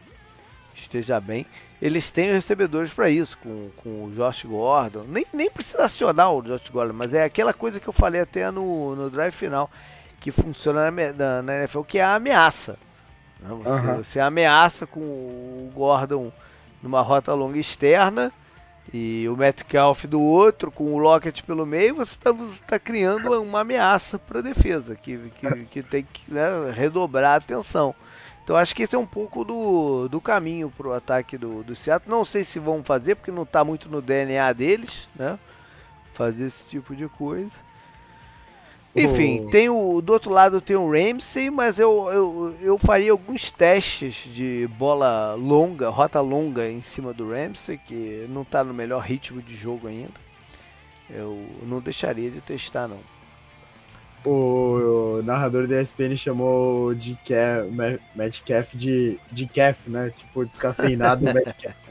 esteja bem. Eles têm recebedores para isso, com, com o Josh Gordon. Nem, nem precisa acionar o Josh Gordon, mas é aquela coisa que eu falei até no, no drive final, que funciona na, na, na NFL, que é a ameaça. Né? Você, uhum. você ameaça com o Gordon numa rota longa externa e o Metcalf do outro, com o Lockett pelo meio, você está tá criando uma ameaça para a defesa, que, que, que tem que né, redobrar a atenção. Então acho que esse é um pouco do, do caminho para o ataque do, do Seattle. Não sei se vão fazer, porque não está muito no DNA deles, né? Fazer esse tipo de coisa. Enfim, tem o, do outro lado tem o Ramsey, mas eu, eu, eu faria alguns testes de bola longa, rota longa em cima do Ramsey, que não está no melhor ritmo de jogo ainda. Eu não deixaria de testar, não. O, o narrador da ESPN chamou de Metcalf de, de Calf, né? Tipo, descafeinado Metcalf.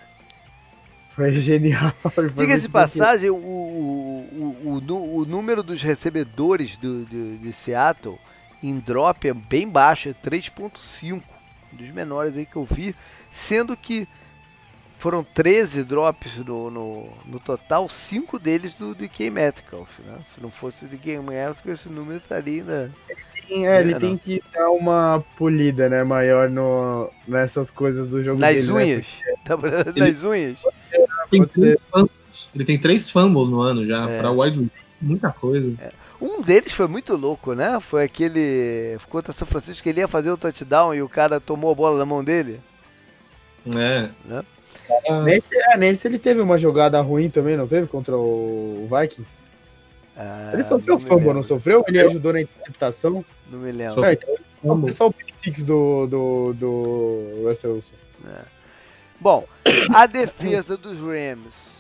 Foi genial. Diga-se de passagem, o, o, o, o, número dos recebedores do, do, de Seattle em drop é bem baixo, é 3.5, dos menores aí que eu vi, sendo que foram 13 drops no, no, no total, 5 deles do DK Metcalf. Né? Se não fosse o DK Metcalf, esse número estaria ainda. É, ele tem que dar uma polida, né, maior no, nessas coisas do jogo Nas dele, né? unhas? Né? Tá nas unhas? Tem três fumbles. Ele tem três fumbles no ano já, é. pra wide muita coisa. É. Um deles foi muito louco, né? Foi aquele contra São Francisco que ele ia fazer o touchdown e o cara tomou a bola na mão dele. É. Né? Ah. Nesse, é, nesse ele teve uma jogada ruim também, não teve? Contra o Viking? Ah, ele sofreu fumble, não sofreu? Ele ajudou na interceptação? Não me lembro. É, então, só o pick do, do, do Russell Wilson. É. Bom, a defesa dos Rams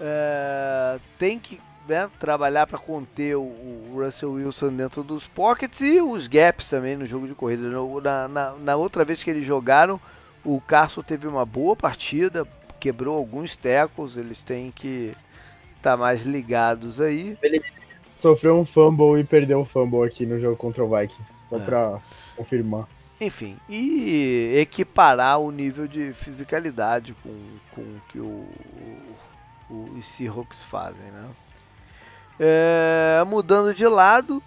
é, tem que né, trabalhar para conter o, Russell Wilson dentro dos pockets e os gaps também no jogo de corrida. Na, na, na outra vez que eles jogaram, o Carson teve uma boa partida, quebrou alguns tecos, eles têm que estar tá mais ligados aí. Ele sofreu um fumble e perdeu o fumble aqui no jogo contra o Vikings, só é. para confirmar. Enfim, e equiparar o nível de fisicalidade com, com o que o, o, os Seahawks fazem, né? É, mudando de lado,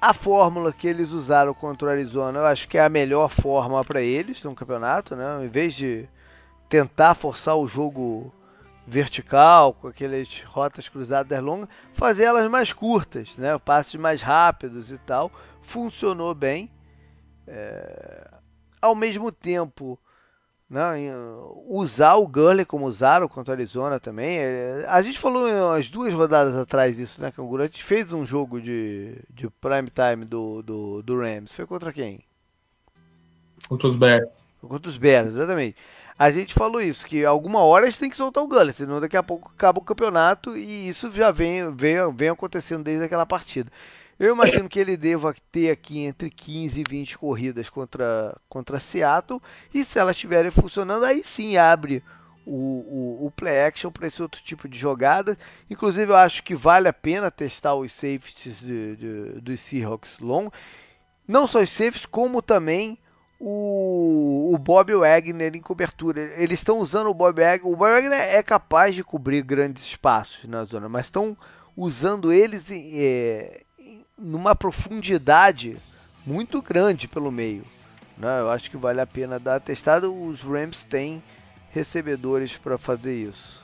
a fórmula que eles usaram contra o Arizona, eu acho que é a melhor forma para eles no campeonato, né? Em vez de tentar forçar o jogo vertical, com aquelas rotas cruzadas longas, fazer elas mais curtas, né? Passes mais rápidos e tal. Funcionou bem. É... Ao mesmo tempo, né, usar o Gurley como usaram contra o Arizona também. É, a gente falou as duas rodadas atrás isso, né, Canguru? A gente fez um jogo de, de prime time do, do, do Rams. Foi contra quem? Contra os Bears. Contra os Bears, exatamente. A gente falou isso, que alguma hora eles têm que soltar o Gurley, senão daqui a pouco acaba o campeonato e isso já vem, vem, vem acontecendo desde aquela partida. Eu imagino que ele deva ter aqui entre 15 e 20 corridas contra, contra Seattle. E se elas estiverem funcionando, aí sim abre o, o, o play action para esse outro tipo de jogada. Inclusive, eu acho que vale a pena testar os safeties de, de, dos Seahawks long. Não só os safeties, como também o, o Bob Wagner em cobertura. Eles estão usando o Bob Wagner. O Bob Wagner é capaz de cobrir grandes espaços na zona, mas estão usando eles é, numa profundidade muito grande pelo meio. Né? Eu acho que vale a pena dar testado. Os Rams têm recebedores para fazer isso.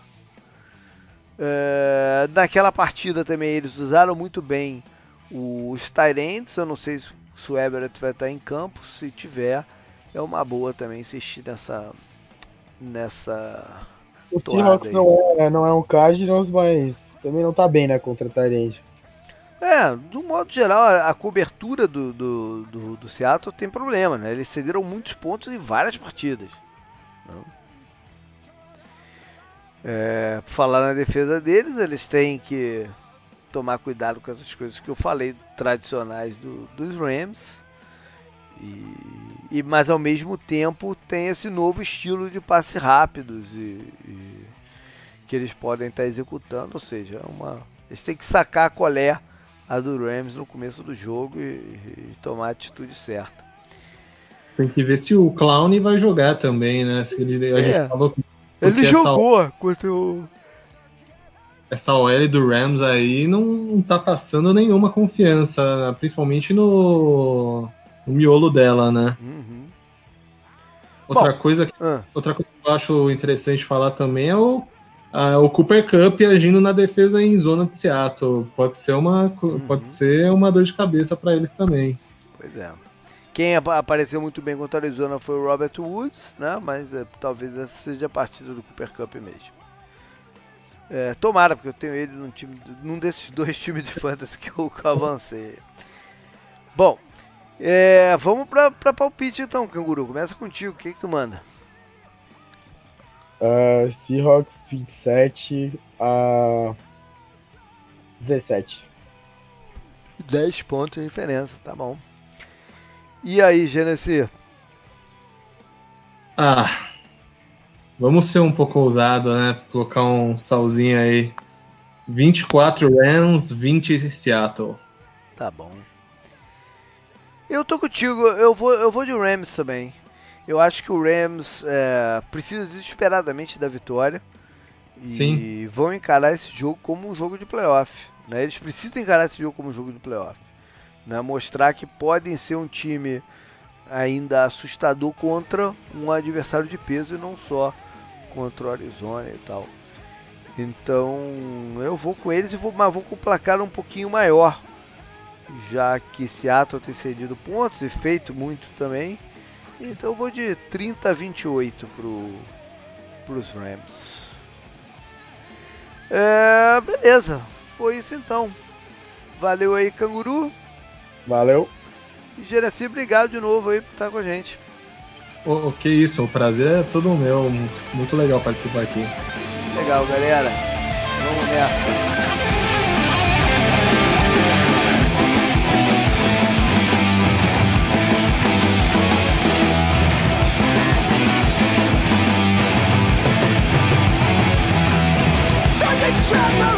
É, naquela partida também eles usaram muito bem os Tyrants. Eu não sei se o Everett vai estar em campo. Se tiver, é uma boa também assistir nessa. nessa. O Seahawks não é, não é um Cardinals, mas também não está bem né, contra Tyrant. É, de um modo geral, a, a cobertura do, do, do, do, Seattle tem problema, né? Eles cederam muitos pontos em várias partidas. Né? É, falar na defesa deles, eles têm que tomar cuidado com essas coisas que eu falei tradicionais do, dos Rams. E, e, mas ao mesmo tempo tem esse novo estilo de passe rápidos e, e que eles podem estar executando, ou seja, é uma, eles têm que sacar qual é a do Rams no começo do jogo e, e tomar a atitude certa. Tem que ver se o Clown vai jogar também, né? Se ele, a é. gente falou ele jogou essa, contra o. Essa OL do Rams aí não tá passando nenhuma confiança, principalmente no, no miolo dela, né? Uhum. Outra, Bom, coisa, ah. outra coisa que eu acho interessante falar também é o, a, o Cooper Cup agindo na defesa em zona de Seattle. Pode ser uma, uhum. pode ser uma dor de cabeça para eles também. Pois é. Quem apareceu muito bem contra a Arizona foi o Robert Woods, né? Mas é, talvez essa seja a partida do Cooper Cup mesmo. É, tomara, porque eu tenho ele num, time, num desses dois times de fantasy que eu avancei. Bom, é, vamos pra palpite então, Canguru. Começa contigo, o que, que tu manda? Uh, Seahawks 27 a 17. 10 pontos de diferença, tá bom. E aí, Genesi? Ah, vamos ser um pouco ousado, né? Colocar um salzinho aí. 24 Rams, 20 Seattle. Tá bom. Eu tô contigo, eu vou, eu vou de Rams também. Eu acho que o Rams é, precisa desesperadamente da vitória. E Sim. vão encarar esse jogo como um jogo de playoff. Né? Eles precisam encarar esse jogo como um jogo de playoff né? mostrar que podem ser um time ainda assustador contra um adversário de peso e não só contra o Arizona e tal. Então eu vou com eles e vou, mas vou com o placar um pouquinho maior, já que Seattle tem cedido pontos e feito muito também. Então eu vou de 30 a 28 para os Rams. É, beleza, foi isso então. Valeu aí, canguru. Valeu. E Gereci, obrigado de novo aí por estar com a gente. O, que isso, o prazer é todo meu. Muito, muito legal participar aqui. Legal, galera. Vamos nessa. Shut up!